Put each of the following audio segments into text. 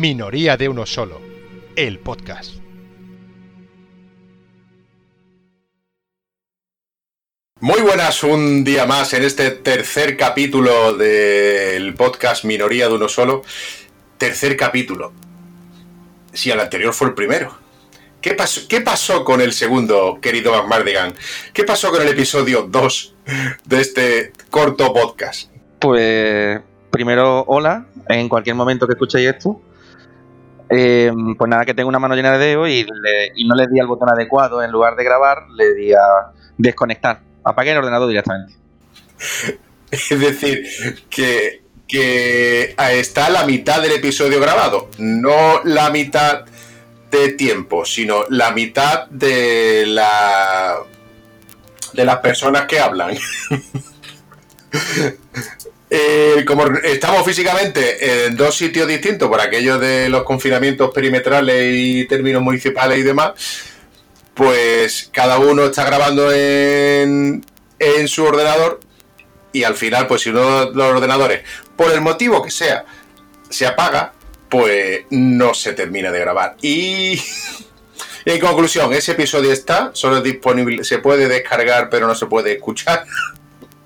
Minoría de uno solo, el podcast. Muy buenas, un día más en este tercer capítulo del podcast Minoría de uno solo. Tercer capítulo. Si el anterior fue el primero. ¿Qué pasó, ¿Qué pasó con el segundo, querido McMardigan? ¿Qué pasó con el episodio 2 de este corto podcast? Pues primero, hola, en cualquier momento que escuchéis esto. Eh, pues nada, que tengo una mano llena de dedos y, no le di al botón adecuado. En lugar de grabar, le di a desconectar. Apagué el ordenador directamente. Es decir, que, que está la mitad del episodio grabado, no la mitad de tiempo, sino la mitad de la de las personas que hablan. Eh, como estamos físicamente en dos sitios distintos por aquello de los confinamientos perimetrales y términos municipales y demás, pues cada uno está grabando en, en su ordenador y al final, pues si uno de los ordenadores, por el motivo que sea, se apaga, pues no se termina de grabar. Y en conclusión, ese episodio está, solo es disponible, se puede descargar, pero no se puede escuchar.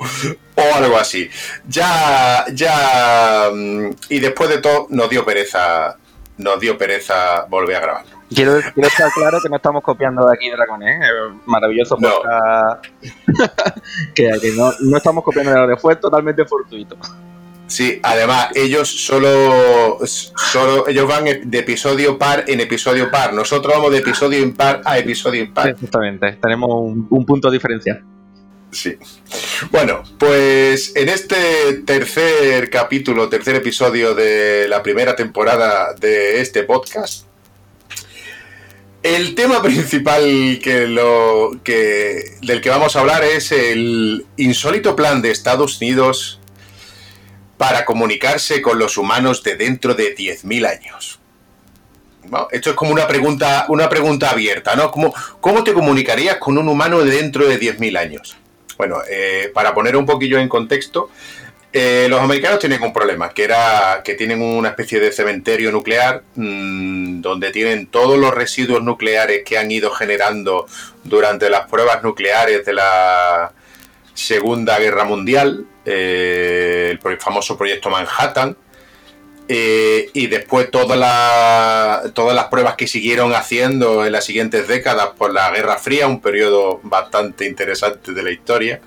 o algo así. Ya, ya. Mm, y después de todo, nos dio pereza. Nos dio pereza volver a grabar. Quiero, quiero estar claro que no estamos copiando de aquí Dragones, ¿eh? maravilloso no. que, no, no, estamos copiando de la fue totalmente fortuito. Sí, además ellos solo, solo ellos van de episodio par en episodio par. Nosotros vamos de episodio impar a episodio impar. Exactamente, tenemos un, un punto diferencial. Sí. Bueno, pues en este tercer capítulo, tercer episodio de la primera temporada de este podcast, el tema principal que lo, que, del que vamos a hablar es el insólito plan de Estados Unidos para comunicarse con los humanos de dentro de 10.000 años. esto es como una pregunta, una pregunta abierta, ¿no? ¿Cómo, ¿Cómo te comunicarías con un humano de dentro de 10.000 años? Bueno, eh, para poner un poquillo en contexto, eh, los americanos tienen un problema, que era que tienen una especie de cementerio nuclear mm, donde tienen todos los residuos nucleares que han ido generando durante las pruebas nucleares de la Segunda Guerra Mundial, eh, el famoso proyecto Manhattan, eh, y después todas las pruebas que siguieron haciendo en las siguientes décadas por la Guerra Fría, un periodo bastante interesante de la historia.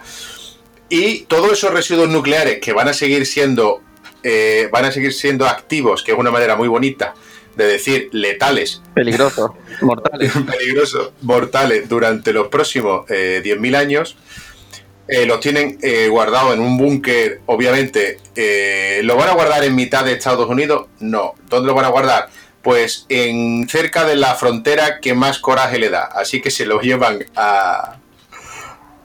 Y todos esos residuos nucleares que van a seguir siendo, eh, van a seguir siendo activos, que es una manera muy bonita de decir letales. Peligrosos, mortales. peligrosos, mortales durante los próximos 10.000 eh, años eh, los tienen eh, guardados en un búnker, obviamente. Eh, ¿Lo van a guardar en mitad de Estados Unidos? No. ¿Dónde lo van a guardar? Pues en cerca de la frontera que más coraje le da. Así que se lo llevan a,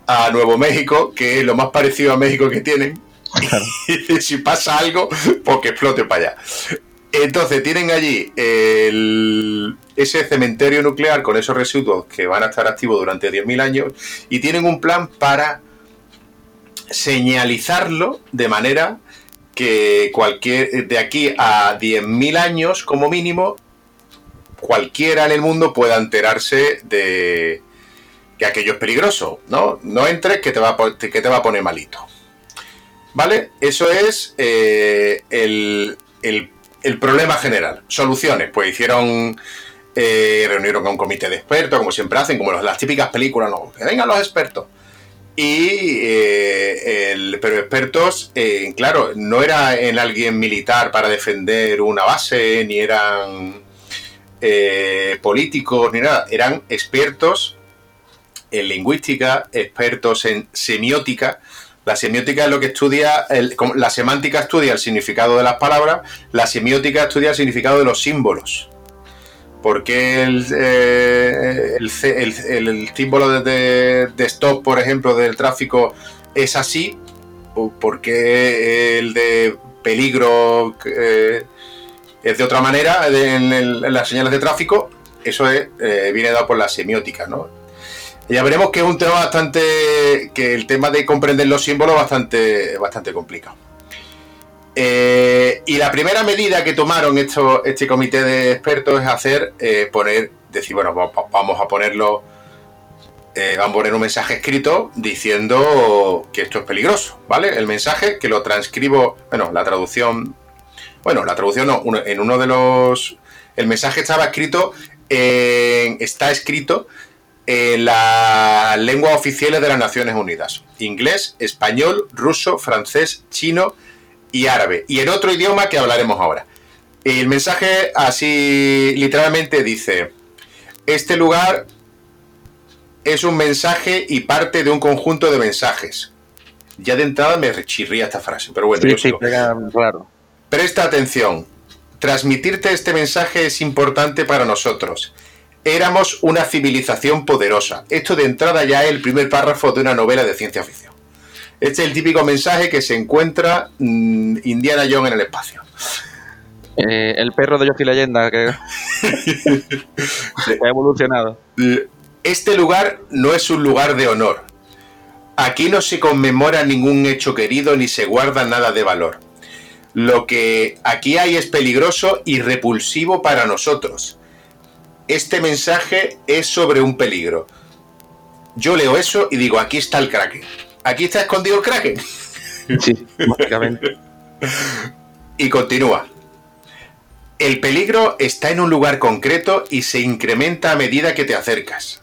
a Nuevo México, que es lo más parecido a México que tienen. y si pasa algo, pues que explote para allá. Entonces tienen allí ese cementerio nuclear con esos residuos que van a estar activos durante 10.000 años y tienen un plan para señalizarlo de manera que cualquier de aquí a 10.000 años como mínimo cualquiera en el mundo pueda enterarse de que aquello es peligroso, ¿no? No entres que te va a, que te va a poner malito. ¿Vale? Eso es eh, el, problema general. Soluciones, pues hicieron, eh, reunieron con un comité de expertos, como siempre hacen, como las típicas películas, no, vengan los expertos. Y, eh, pero expertos, eh, claro, no era en alguien militar para defender una base, ni eran eh, políticos, ni nada. Eran expertos en lingüística, expertos en semiótica. La semiótica es lo que estudia, la semántica estudia el significado de las palabras, la semiótica estudia el significado de los símbolos. ¿Por qué el, eh, símbolo de, stop, por ejemplo, del tráfico es así? ¿Por qué el de peligro eh, es de otra manera en, las señales de tráfico? Eso es, eh, viene dado por la semiótica, ¿no? Ya veremos que es un tema bastante. que el tema de comprender los símbolos es bastante, bastante complicado. Eh, y la primera medida que tomaron esto, este comité de expertos es hacer, eh, poner, decir, bueno, vamos a ponerlo, eh, vamos a poner un mensaje escrito diciendo que esto es peligroso, ¿vale? El mensaje que lo transcribo, bueno, la traducción, bueno, la traducción no, en uno de los, el mensaje estaba escrito, está escrito en las lenguas oficiales de las Naciones Unidas, inglés, español, ruso, francés, chino, y árabe, y en otro idioma que hablaremos ahora. El mensaje así literalmente dice, este lugar es un mensaje y parte de un conjunto de mensajes. Ya de entrada me rechirría esta frase, pero bueno, sí, claro. Presta atención. Transmitirte este mensaje es importante para nosotros. Éramos una civilización poderosa. Esto de entrada ya es el primer párrafo de una novela de ciencia ficción. Este es el típico mensaje que se encuentra mm, Indiana Jones en el espacio. Eh, el perro de Yoshi Leyenda, que, ha evolucionado. Este lugar no es un lugar de honor. Aquí no se conmemora ningún hecho querido ni se guarda nada de valor. Lo que aquí hay es peligroso y repulsivo para nosotros. Este mensaje es sobre un peligro. Yo leo eso y digo, aquí está el Kraken aquí está escondido el Kraken. Sí, básicamente. y continúa. El peligro está en un lugar concreto y se incrementa a medida que te acercas.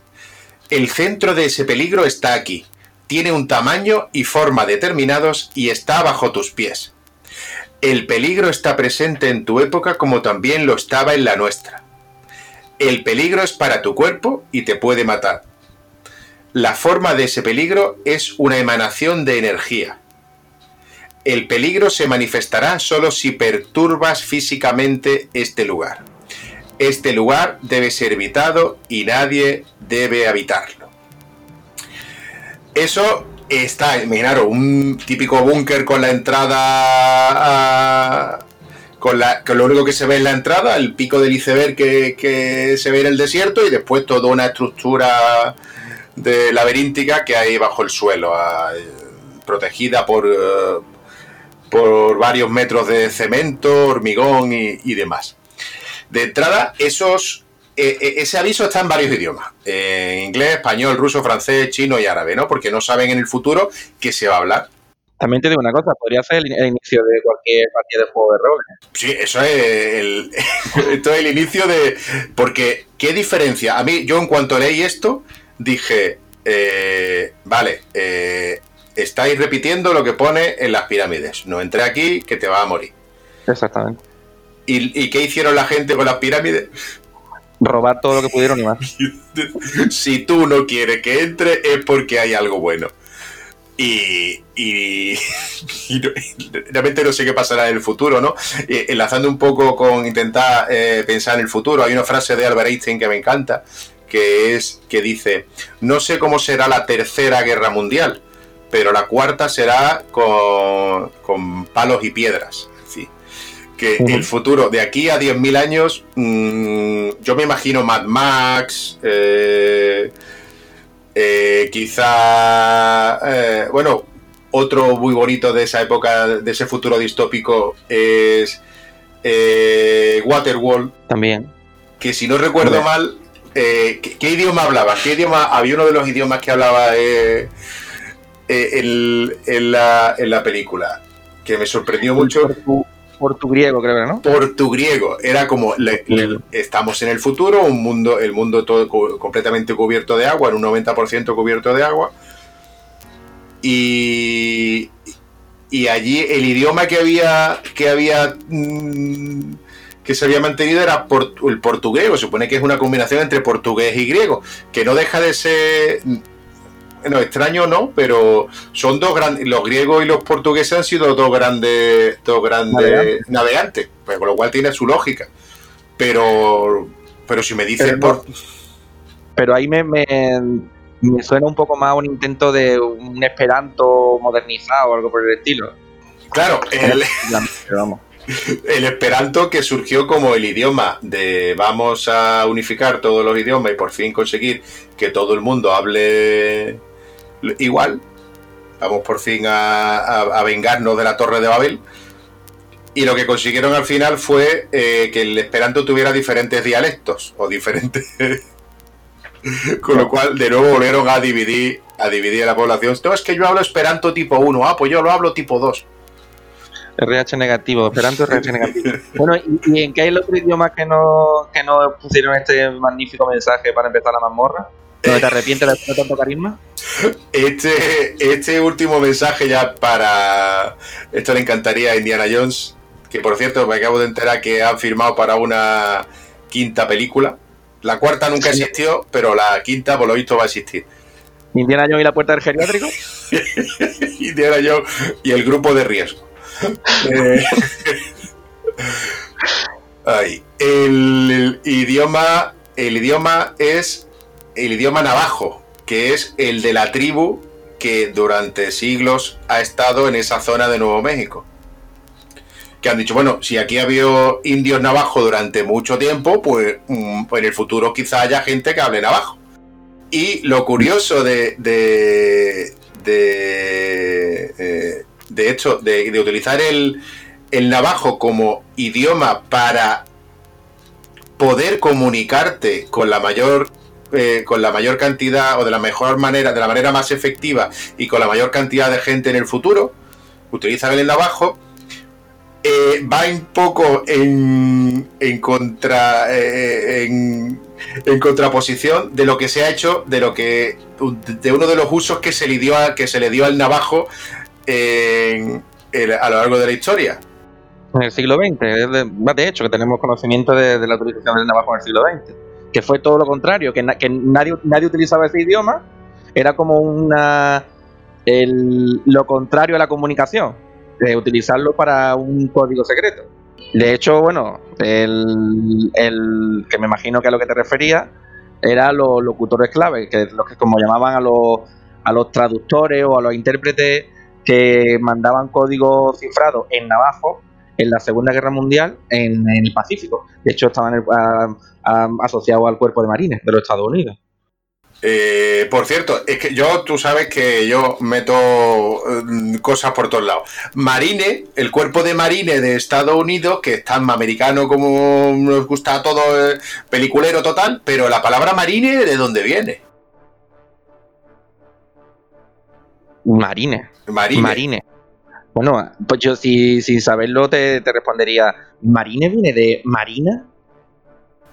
El centro de ese peligro está aquí. Tiene un tamaño y forma determinados y está bajo tus pies. El peligro está presente en tu época como también lo estaba en la nuestra. El peligro es para tu cuerpo y te puede matar. La forma de ese peligro es una emanación de energía. El peligro se manifestará solo si perturbas físicamente este lugar. Este lugar debe ser evitado y nadie debe habitarlo. Eso está, imaginaros, un típico búnker con la entrada con, la, lo único que se ve en la entrada, el pico del iceberg que se ve en el desierto y después toda una estructura de laberíntica que hay bajo el suelo, protegida por, eh, por varios metros de cemento, hormigón y, demás. De entrada, esos, e, e, ese aviso está en varios idiomas, en inglés, español, ruso, francés, chino y árabe, ¿no? Porque no saben en el futuro qué se va a hablar. También te digo una cosa, podría ser el, inicio de cualquier partida de juego de rol. ¿eh? Sí, eso es el, esto es el inicio de... Porque, ¿qué diferencia? A mí, yo en cuanto leí esto, dije, eh, vale, eh, estáis repitiendo lo que pone en las pirámides. No entré aquí, que te va a morir. Exactamente. ¿Y, qué hicieron la gente con las pirámides? Robar todo lo que pudieron y más. si tú no quieres que entre, es porque hay algo bueno. Y, realmente no sé qué pasará en el futuro, ¿no? enlazando un poco con intentar pensar en el futuro, hay una frase de Albert Einstein que me encanta, que es que dice, no sé cómo será la tercera guerra mundial, pero la cuarta será con, con palos y piedras. Sí. Que el futuro, de aquí a 10.000 años, mm, yo me imagino Mad Max, eh, eh, quizá, eh, bueno, otro muy bonito de esa época, de ese futuro distópico, es Waterworld. También. Que si no recuerdo mal, eh, ¿qué, idioma hablaba? ¿Qué idioma? Había uno de los idiomas que hablaba eh, eh, en, la, película que me sorprendió mucho. Portugriego, creo, ¿no? Portugriego. Era como estamos en el futuro, un mundo, el mundo todo completamente cubierto de agua, en un 90% cubierto de agua. Y, y allí el idioma que había que había mm, que se había mantenido era el portugués, se supone que es una combinación entre portugués y griego, que no deja de ser no, extraño no, pero son dos grandes, los griegos y los portugueses han sido dos grandes, dos grandes navegantes, pues con lo cual tiene su lógica. Pero, pero si me dices pero, pero ahí me, me, suena un poco más un intento de un esperanto modernizado o algo por el estilo. Claro, el, vamos el esperanto que surgió como el idioma de vamos a unificar todos los idiomas y por fin conseguir que todo el mundo hable igual. Vamos por fin a, vengarnos de la Torre de Babel. Y lo que consiguieron al final fue eh, que el esperanto tuviera diferentes dialectos o diferentes. Con lo cual, de nuevo volvieron a dividir, a dividir la población. No, es que yo hablo esperanto tipo 1, ah, pues yo lo hablo tipo 2. RH negativo, Esperanto RH negativo. Bueno, ¿y, en qué hay el otro idioma que no, que no pusieron este magnífico mensaje para empezar la mazmorra? ¿No te arrepientes de tanto carisma? Este, este último mensaje ya para... Esto le encantaría a Indiana Jones, que por cierto me acabo de enterar que han firmado para una quinta película. La cuarta nunca existió, pero la quinta por lo visto va a existir. Indiana Jones y la puerta del geriátrico. Indiana Jones y el grupo de riesgo. Eh, el, idioma, el idioma es el idioma navajo, que es el de la tribu que durante siglos ha estado en esa zona de Nuevo México. Que han dicho, bueno, si aquí ha habido indios navajo durante mucho tiempo, pues, mm, en el futuro quizá haya gente que hable navajo. Y lo curioso de, de, de, eh, de hecho, de, utilizar el, navajo como idioma para poder comunicarte con la mayor eh, con la mayor cantidad o de la mejor manera, de la manera más efectiva y con la mayor cantidad de gente en el futuro, utilizar el navajo, eh, va un poco en, en contra eh, en, en, contraposición de lo que se ha hecho, de lo que de uno de los usos que se le dio que se le dio al navajo a lo largo de la historia. En el siglo XX, de, hecho, que tenemos conocimiento de, la utilización del navajo en el siglo XX, que fue todo lo contrario, que, nadie, nadie utilizaba ese idioma, era como una lo contrario a la comunicación, de utilizarlo para un código secreto. De hecho, bueno, el, que me imagino que a lo que te refería era los locutores clave, que los que como llamaban a los, a los traductores o a los intérpretes que mandaban código cifrado en navajo en la Segunda Guerra Mundial en, el Pacífico. De hecho, estaban asociados al cuerpo de marines de los Estados Unidos. Eh, por cierto, es que yo, tú sabes que yo meto mm, cosas por todos lados. Marine, el cuerpo de marine de Estados Unidos, que es tan americano como nos gusta a todos, eh, peliculero total, pero la palabra marine, ¿de dónde viene? Marine. Marine. Bueno, pues yo si, sin saberlo te, respondería, ¿Marine viene de Marina?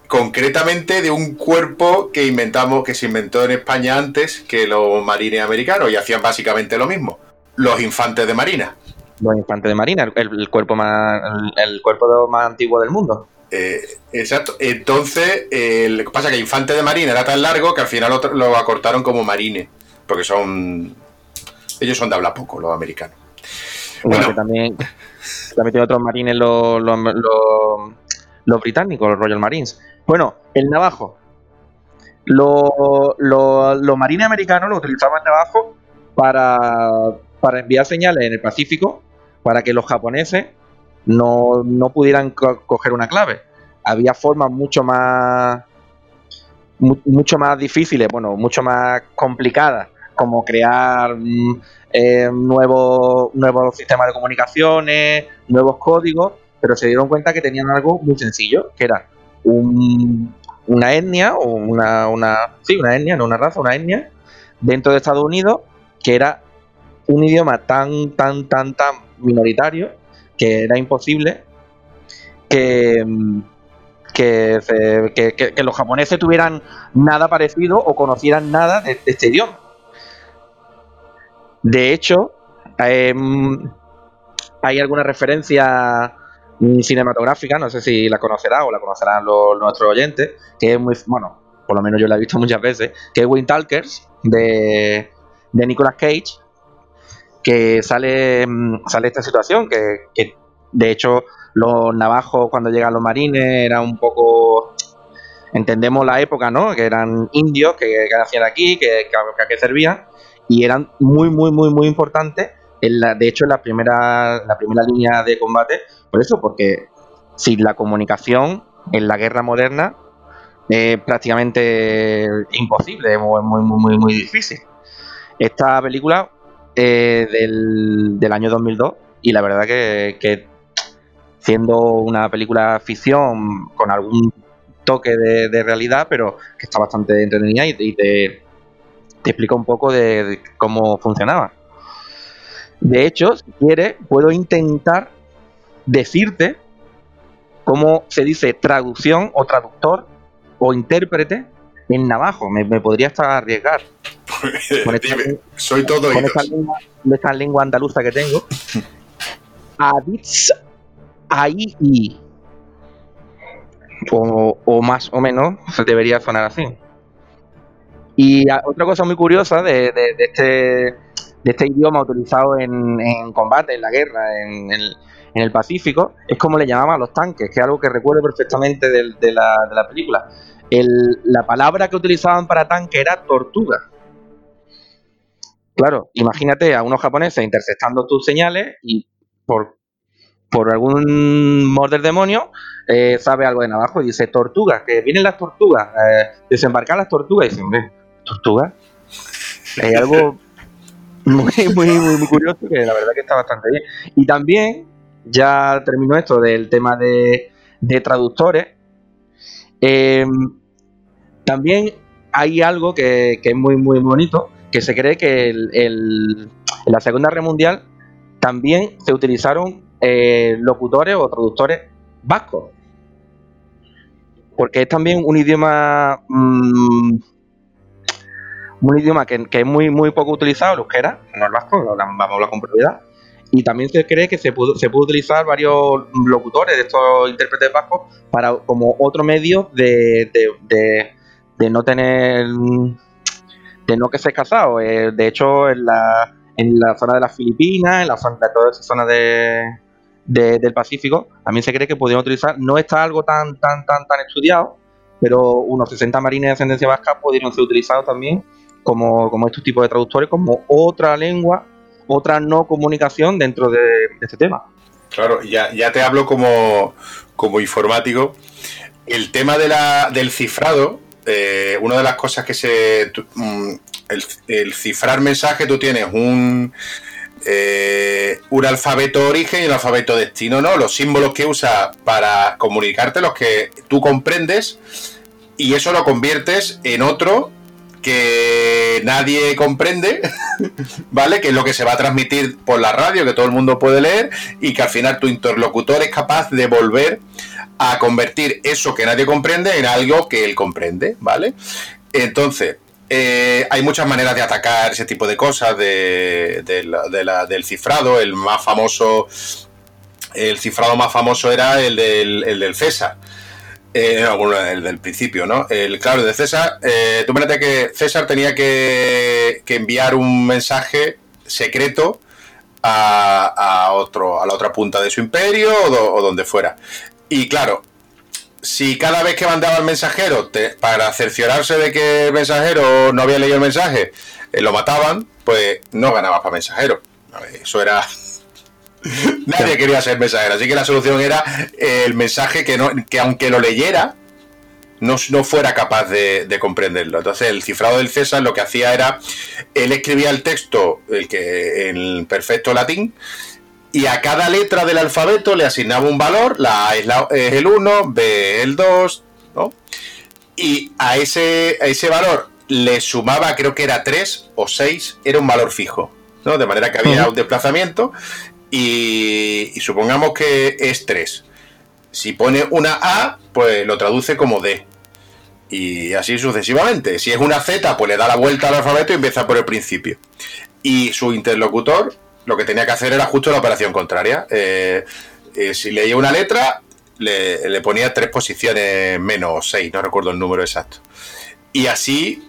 Concretamente de un cuerpo que inventamos, que se inventó en España antes que los marines americanos y hacían básicamente lo mismo. Los infantes de marina. Los infantes de marina, el, cuerpo más el, cuerpo más antiguo del mundo. Eh, exacto. Entonces, lo que pasa es que infante de marina era tan largo que al final lo, lo acortaron como marine, porque son ellos son de habla poco, los americanos. Bueno, también, también tiene otros marines los, los, británicos, los Royal Marines. Bueno, el navajo. Los, marines americanos lo utilizaban navajo para, para enviar señales en el Pacífico para que los japoneses no, no pudieran coger una clave. Había formas mucho más mucho más difíciles, bueno, mucho más complicadas como crear mm, eh, nuevos, nuevos sistemas de comunicaciones, nuevos códigos, pero se dieron cuenta que tenían algo muy sencillo, que era una etnia, o una, una, sí, una etnia, no una raza, una etnia, dentro de Estados Unidos, que era un idioma tan, tan, tan, tan minoritario que era imposible que, que, los japoneses tuvieran nada parecido o conocieran nada de este idioma. De hecho, em, hay alguna referencia cinematográfica, no sé si la conocerá o la conocerán los, nuestros oyentes, que es muy, bueno, por lo menos yo la he visto muchas veces, que es Wind Talkers de, de Nicolas Cage, que sale, em, sale esta situación, que, de hecho los navajos cuando llegan los marines eran un poco entendemos la época, ¿no? Que eran indios que, hacían aquí, que, que, que servían, y eran muy, muy, muy, muy importantes. En la, de hecho, en la primera, la primera línea de combate, por eso, porque sin la comunicación en la guerra moderna es prácticamente imposible, es muy, muy, muy, muy difícil. Esta película es del, del año 2002 y la verdad que, siendo una película ficción con algún toque de, realidad, pero que está bastante entretenida y, te, te, explica un poco de, cómo funcionaba. De hecho, si quieres, puedo intentar decirte cómo se dice traducción o traductor o intérprete en navajo. Me, podría estar arriesgar. soy todo con esta lengua, esta lengua andaluza que tengo. Aditz ahí y o, más o menos debería sonar así. Y otra cosa muy curiosa de, este, de este idioma utilizado en, combate, en la guerra, en el, Pacífico, es como le llamaban a los tanques, que es algo que recuerdo perfectamente de, la, película. la palabra que utilizaban para tanque era tortuga. Claro, imagínate a unos japoneses interceptando tus señales y por, por algún morder demonio eh, sabe algo de navajo y dice tortugas, que vienen las tortugas, eh, desembarcar las tortugas y dice, hombre, tortugas. Hay algo muy, muy, muy, curioso que la verdad que está bastante bien. Y también, ya terminó esto del tema de, traductores, em, también hay algo que, es muy, muy bonito, que se cree que en la Segunda Guerra Mundial también se utilizaron eh, locutores o traductores vascos. Porque es también un idioma mm, un idioma que, es muy, muy poco utilizado, el euskera, no el vasco, vamos a hablar con propiedad. Y también se cree que se puede, se puede utilizar varios locutores de estos intérpretes vascos para como otro medio de, de, no tener de no que ser casado. Eh, de hecho, en la, en la zona de las Filipinas, en la zona de toda esa zona de, del Pacífico, también se cree que podrían utilizar, no está algo tan, tan, tan, tan estudiado, pero unos 60 marines de ascendencia vasca pudieron ser utilizados también como, como estos tipos de traductores, como otra lengua, otra no comunicación dentro de, este tema. Claro, ya, ya te hablo como, como informático. El tema de la, del cifrado, eh, una de las cosas que se... Mm, el, cifrar mensaje, tú tienes un, eh, un alfabeto origen y un alfabeto destino, ¿no? Los símbolos que usa para comunicarte, los que tú comprendes, y eso lo conviertes en otro que nadie comprende, ¿vale? Que es lo que se va a transmitir por la radio, que todo el mundo puede leer, y que al final tu interlocutor es capaz de volver a convertir eso que nadie comprende en algo que él comprende, ¿vale? Entonces, eh, hay muchas maneras de atacar ese tipo de cosas de, del cifrado. El más famoso, el cifrado más famoso era el del, el del César eh, el del principio, ¿no? El, claro, de César, eh, tú fíjate que César tenía que, enviar un mensaje secreto a, otro, a la otra punta de su imperio o, donde fuera. Y claro, si cada vez que mandaba el mensajero, para cerciorarse de que el mensajero no había leído el mensaje, eh, lo mataban, pues no ganaba para mensajero. Eso era Nadie quería ser mensajero, así que la solución era el mensaje que, no, que aunque lo leyera, no, no fuera capaz de, comprenderlo. Entonces, el cifrado del César lo que hacía era, él escribía el texto el que, en perfecto latín, y a cada letra del alfabeto le asignaba un valor, la A es, el 1, B el 2, ¿no? Y a ese, a ese valor le sumaba, creo que era 3 o 6, era un valor fijo. ¿no? De manera que había un desplazamiento y, supongamos que es 3. Si pone una A, pues lo traduce como D. Y así sucesivamente. Si es una Z, pues le da la vuelta al alfabeto y empieza por el principio. Y su interlocutor lo que tenía que hacer era justo la operación contraria. Eh, eh, si leía una letra, le, le, ponía tres posiciones menos seis, no recuerdo el número exacto. Y así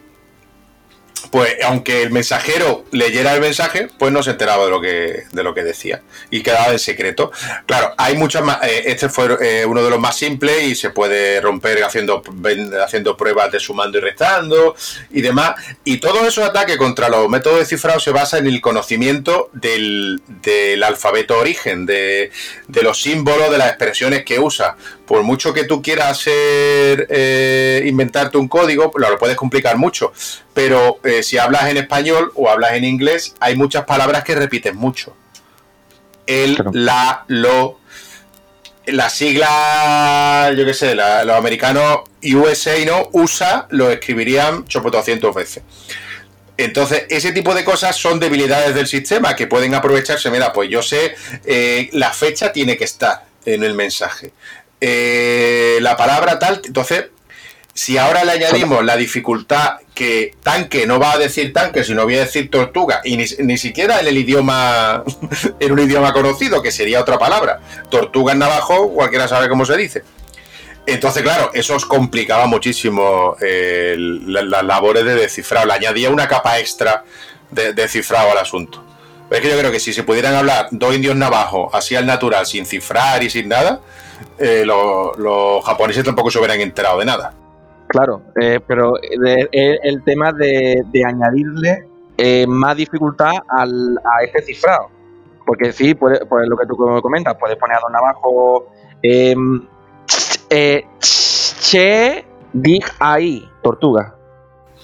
pues aunque el mensajero leyera el mensaje, pues no se enteraba de lo que, de lo que decía y quedaba en secreto. Claro, hay muchas más, eh, este fue eh, uno de los más simples y se puede romper haciendo, haciendo pruebas de sumando y restando y demás. Y todos esos ataques contra los métodos de cifrado se basa en el conocimiento del, del alfabeto origen, de, de los símbolos, de las expresiones que usa por mucho que tú quieras hacer, eh, inventarte un código, pues lo puedes complicar mucho. Pero eh, si hablas en español o hablas en inglés, hay muchas palabras que repites mucho. El, la, lo. la sigla, yo qué sé, los americanos USA, ¿no? USA lo escribirían 800 veces. Entonces, ese tipo de cosas son debilidades del sistema que pueden aprovecharse. Mira, pues yo sé, eh, la fecha tiene que estar en el mensaje. Eh, la palabra tal, entonces, si ahora le añadimos la dificultad que tanque no va a decir tanque, sino voy a decir tortuga, y ni, siquiera en el idioma, en un idioma conocido, que sería otra palabra. Tortuga en navajo, cualquiera sabe cómo se dice. Entonces, claro, eso os complicaba muchísimo eh, las labores de descifrado. Le añadía una capa extra de, de cifrado al asunto. es que yo creo que si se pudieran hablar dos indios navajos así al natural, sin cifrar y sin nada, eh, los, japoneses tampoco se hubieran enterado de nada. Claro, eh, pero el tema de, añadirle más dificultad al, a este cifrado. Porque sí, pues lo que tú comentas, puedes poner a dos navajos em, eh, che, dig ahí, tortuga.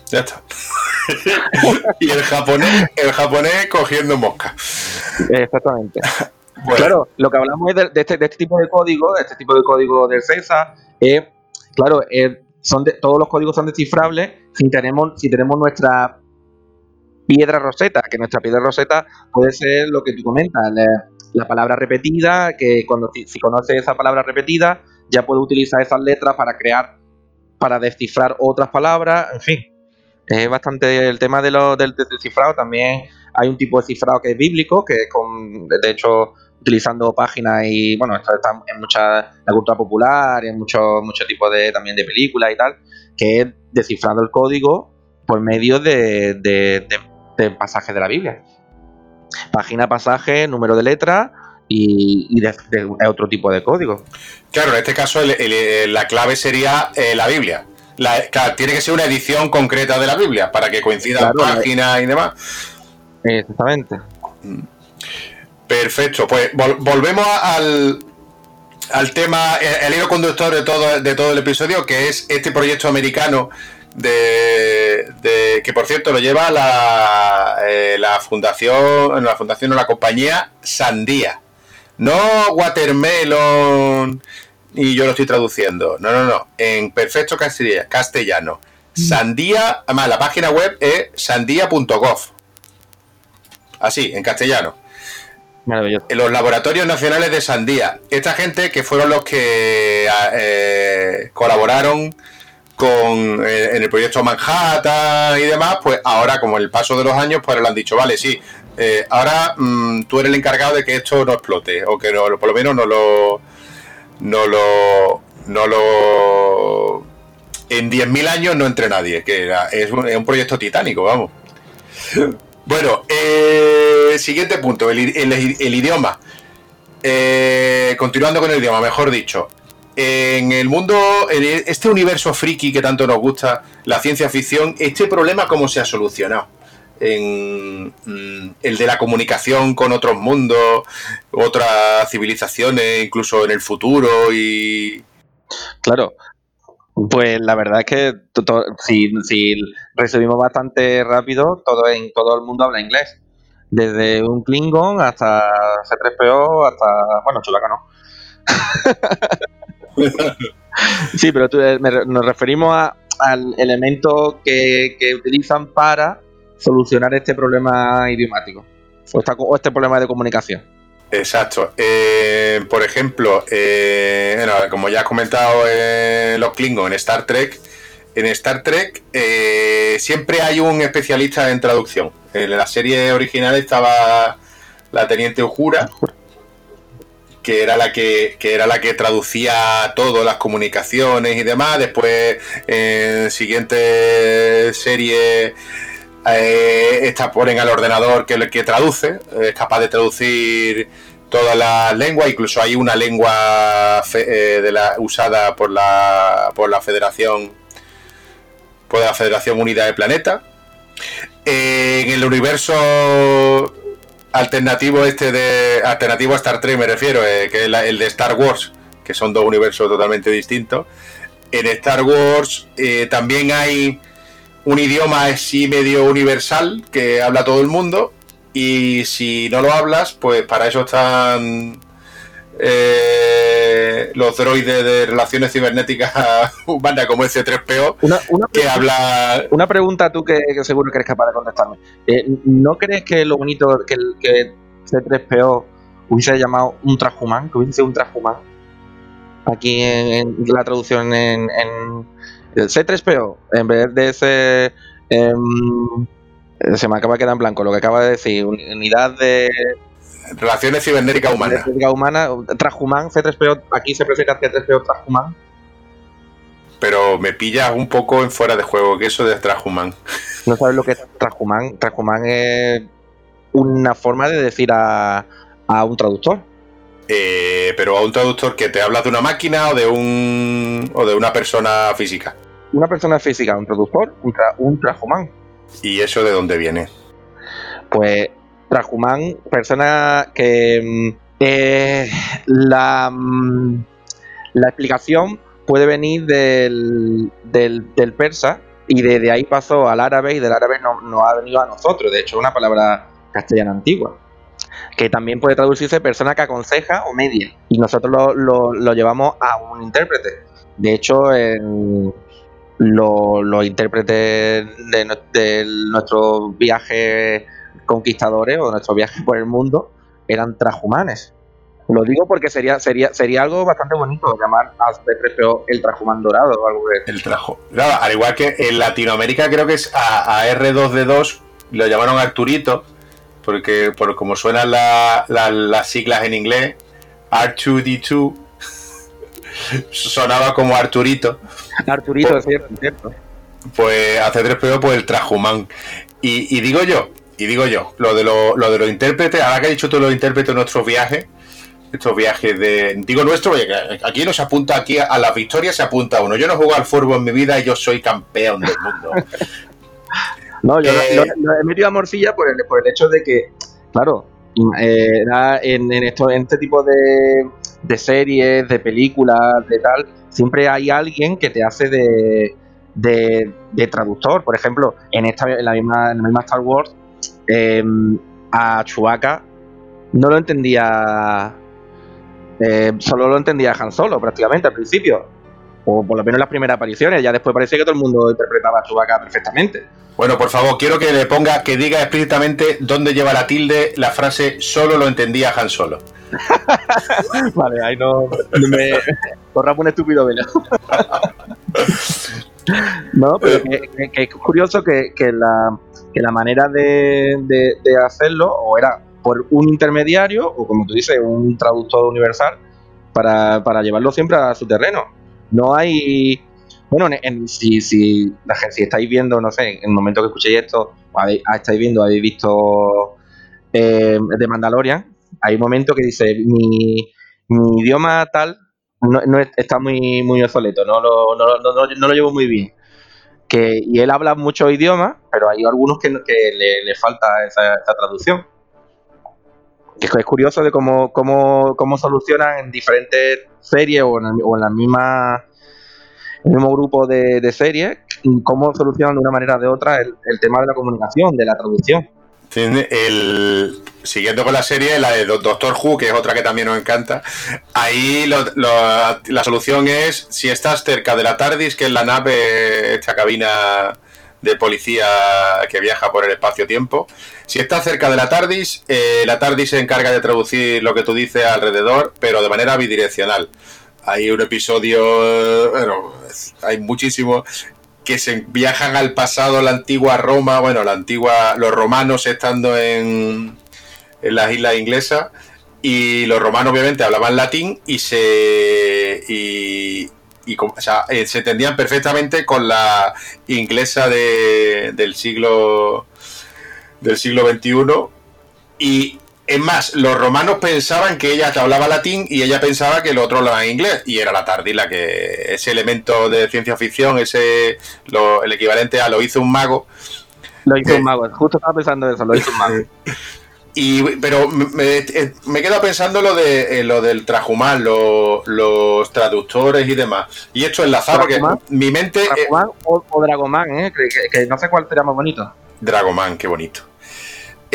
Ya está. y el japonés, el japonés cogiendo mosca. Exactamente. Claro, lo que hablamos es este, de, este, tipo de código, de este tipo de código del CESA, es, claro, son todos los códigos son descifrables si tenemos, si tenemos nuestra piedra roseta, que nuestra piedra roseta puede ser lo que tú comentas, la, palabra repetida, que cuando si, conoces esa palabra repetida, ya puedo utilizar esas letras para crear, para descifrar otras palabras, en fin. Es bastante el tema de lo, del descifrado. También hay un tipo de cifrado que es bíblico, que es con, de hecho, utilizando páginas y, bueno, esto está en mucha la cultura popular, en muchos mucho tipos de, también de películas y tal, que es descifrando el código por medio de, de, de pasajes de la Biblia. Página, pasaje, número de letra y, de, otro tipo de código. Claro, en este caso la clave sería eh, la Biblia. tiene que ser una edición concreta de la Biblia para que coincida páginas y demás. Exactamente. Mm. Perfecto, pues volvemos al, al tema, el, hilo conductor de todo, de todo el episodio, que es este proyecto americano de, que por cierto lo lleva la, eh, la fundación, la fundación o la compañía Sandía. No watermelon y yo lo estoy traduciendo. No, no, no. En perfecto castellano. Mm. Sandía, además la página web es sandía.gov. Así, en castellano. En los laboratorios nacionales de Sandía. Esta gente que fueron los que eh, colaboraron con eh, en el proyecto Manhattan y demás, pues ahora, como el paso de los años, pues le han dicho, vale, sí, eh, ahora mm, tú eres el encargado de que esto no explote, o que por lo menos no lo. No lo. No lo. En 10.000 años no entre nadie, que es, un, proyecto titánico, vamos. Bueno, eh, siguiente punto, el, idioma. Eh, continuando con el idioma, mejor dicho. En el mundo, en este universo friki que tanto nos gusta, la ciencia ficción, ¿este problema cómo se ha solucionado? en mm, el de la comunicación con otros mundos, otras civilizaciones, incluso en el futuro y... Claro, pues la verdad es que si, si, resumimos bastante rápido, todo en todo el mundo habla inglés. Desde un Klingon hasta C3PO, hasta. Bueno, Chulaca no. sí, pero eh, nos referimos al elemento que, que utilizan para solucionar este problema idiomático o, este problema de comunicación. Exacto. Eh, por ejemplo, eh, como ya has comentado eh, los Klingon en Star Trek, en Star Trek siempre hay un especialista en traducción. En la serie original estaba la teniente Ujura, que era la que, que, era la que traducía todo, las comunicaciones y demás. Después, en siguiente serie eh, esta ponen al ordenador que, que traduce, es capaz de traducir todas las lenguas, incluso hay una lengua eh, de la, usada por la, por la Federación por la Federación Unida de Planeta. en el universo alternativo este de alternativo a Star Trek me refiero, eh, que es el de Star Wars, que son dos universos totalmente distintos. En Star Wars eh, también hay un idioma así medio universal que habla todo el mundo y si no lo hablas, pues para eso están eh, los droides de relaciones cibernéticas humanas como ese 3PO una, una que habla... Una pregunta tú que, que, seguro que eres capaz de contestarme. Eh, ¿No crees que lo bonito que, que C3PO hubiese llamado un transhumán, que hubiese sido un transhumán? Aquí en, en la traducción en, en, el C3PO, en vez de ese... Em, se me acaba de quedar en blanco lo que acaba de decir, unidad de Relaciones cibernéticas humanas. Cibernética humana, transhumán, C3PO, aquí se presenta C3PO transhumán. Pero me pillas un poco en fuera de juego, que eso de transhumán. No sabes lo que es transhumán. Transhumán es una forma de decir a, a un traductor. Eh, pero a un traductor que te habla de una máquina o de un o de una persona física. Una persona física, un traductor, un, tra, un transhumán. ¿Y eso de dónde viene? Pues Transhumán, persona que eh, la, la explicación puede venir del, del, del persa y desde ahí pasó al árabe y del árabe no, no ha venido a nosotros. De hecho, es una palabra castellana antigua que también puede traducirse persona que aconseja o media. Y nosotros lo, lo, llevamos a un intérprete. De hecho, en los, intérpretes de, de nuestros viajes conquistadores o nuestros viajes por el mundo eran transhumanes. Lo digo porque sería sería sería algo bastante bonito llamar a C3PO el trajumán dorado o algo de El trajo. Claro, al igual que en Latinoamérica creo que es a, a R2D2 lo llamaron Arturito porque por como suenan la, la, las siglas en inglés R2D2 sonaba como Arturito. Arturito, pues, es cierto, es cierto. Pues a C3PO pues el trajumán. Y, y digo yo, y digo yo, lo de, lo, lo de los intérpretes, ahora que ha dicho tú los intérpretes de nuestros viajes, estos viajes de. Digo nuestro, aquí no se apunta, aquí a las victorias se apunta uno. Yo no juego al fútbol en mi vida y yo soy campeón del mundo. no, yo eh, lo, lo, he metido a morcilla por el, por el hecho de que, claro, eh, en, en, esto, en este tipo de, de series, de películas, de tal, siempre hay alguien que te hace de, de, de traductor. Por ejemplo, en esta en la misma, en la misma Star Wars eh, a Chewbacca no lo entendía. Eh, solo lo entendía Han Solo prácticamente al principio. O por lo menos en las primeras apariciones. Ya después parecía que todo el mundo interpretaba a Chewbacca perfectamente. Bueno, por favor, quiero que le ponga, que diga explícitamente dónde lleva la tilde la frase solo lo entendía Han Solo. vale, ahí no. Me corramos un estúpido velo. no, pero que, que, que, es curioso que, que la que la manera de, de, de, hacerlo o era por un intermediario o como tú dices, un traductor universal para, para llevarlo siempre a su terreno. No hay... Bueno, en, si, si, la gente, si estáis viendo, no sé, en el momento que escuchéis esto, habéis, estáis viendo, habéis visto eh, de Mandalorian, hay un momento que dice, mi, mi idioma tal no, no, está muy, muy obsoleto, no lo, no, no lo llevo muy bien que, y él habla muchos idiomas, pero hay algunos que, que le, le, falta esa, esa traducción. Que es curioso de cómo, cómo, cómo solucionan en diferentes series o en, o en la misma el mismo grupo de, de series, cómo solucionan de una manera o de otra el, el tema de la comunicación, de la traducción. El, siguiendo con la serie, la de Doctor Who, que es otra que también nos encanta, ahí la solución es si estás cerca de la TARDIS, que es la nave, esta cabina de policía que viaja por el espacio-tiempo. Si estás cerca de la TARDIS, eh, la TARDIS se encarga de traducir lo que tú dices alrededor, pero de manera bidireccional. Hay un episodio, bueno, hay muchísimo que se viajan al pasado, la antigua Roma, bueno, la antigua, los romanos estando en, en las islas inglesas, y los romanos obviamente hablaban latín y se y, y o sea, eh, se entendían perfectamente con la inglesa de, del siglo del siglo XXI y es más, los romanos pensaban que ella hablaba latín y ella pensaba que el otro hablaba inglés. Y era la TARDIS la que ese elemento de ciencia ficción, ese lo, el equivalente a lo hizo un mago. Lo hizo eh, un mago, justo estaba pensando eso, lo hizo un mago. Y, pero me, me quedo pensando lo de eh, lo del Trajumán, lo, los traductores y demás. Y esto enlazado porque mi mente. Trajumán eh, o, o, Dragomán, ¿eh? Que, que, que, no sé cuál sería más bonito. Dragomán, qué bonito.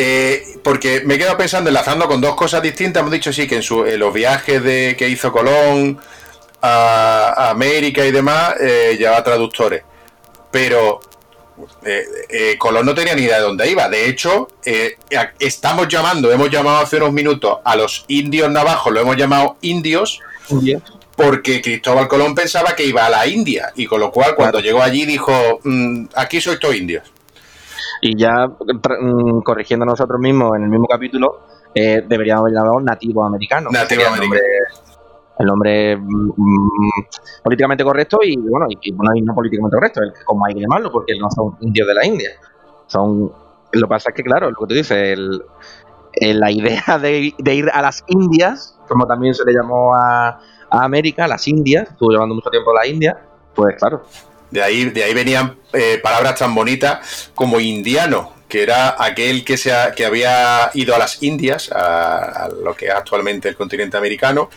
Eh, porque me he quedado pensando, enlazando con dos cosas distintas, hemos dicho sí que en, los viajes de, que hizo Colón a, América y demás, eh, llevaba traductores. Pero eh, eh, Colón no tenía ni idea de dónde iba. De hecho, estamos llamando, hemos llamado hace unos minutos a los indios navajos, lo hemos llamado indios, porque Cristóbal Colón pensaba que iba a la India. Y con lo cual, cuando llegó allí, dijo: mm, Aquí sois todos indios. Y ya mm, corrigiendo nosotros mismos en el mismo capítulo, eh, deberíamos llamarlo nativo americano. Nativo americano. El nombre, mm, políticamente correcto y bueno, y, bueno, no políticamente correcto, el, como hay que llamarlo, porque no son indios de la India. Son, lo que pasa es que, claro, lo que tú dices, el, la idea de, ir a las Indias, como también se le llamó a, América, las Indias, estuvo llevando mucho tiempo a la India, pues claro, de ahí, de ahí venían eh, palabras tan bonitas como indiano, que era aquel que, se que había ido a las Indias, a, lo que es actualmente el continente americano,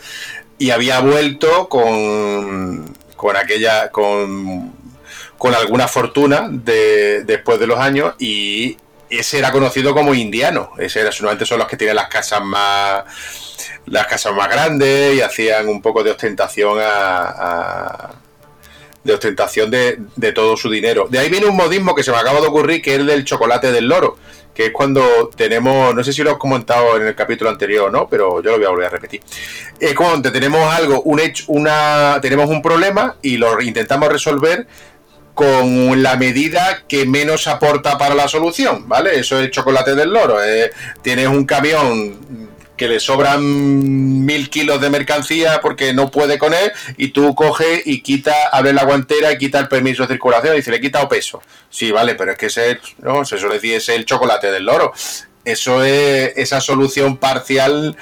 y había vuelto con, con aquella, con, con alguna fortuna de, después de los años, y ese era conocido como indiano. Ese era, solamente son los que tienen las casas más las casas más grandes y hacían un poco de ostentación a de ostentación de, todo su dinero. De ahí viene un modismo que se me acaba de ocurrir, que es el del chocolate del loro, que es cuando tenemos, no sé si lo he comentado en el capítulo anterior, ¿no? Pero yo lo voy a volver a repetir. Es cuando tenemos algo, un hecho, una, tenemos un problema y lo intentamos resolver con la medida que menos aporta para la solución, ¿vale? Eso es el chocolate del loro. Eh, tienes un camión que le sobran mil kilos de mercancía porque no puede con él y tú coges y quita, abre la guantera y quita el permiso de circulación y dice, le he quitado peso. Sí, vale, pero es que ese, no, se suele decir, es el chocolate del loro. Eso es, esa solución parcial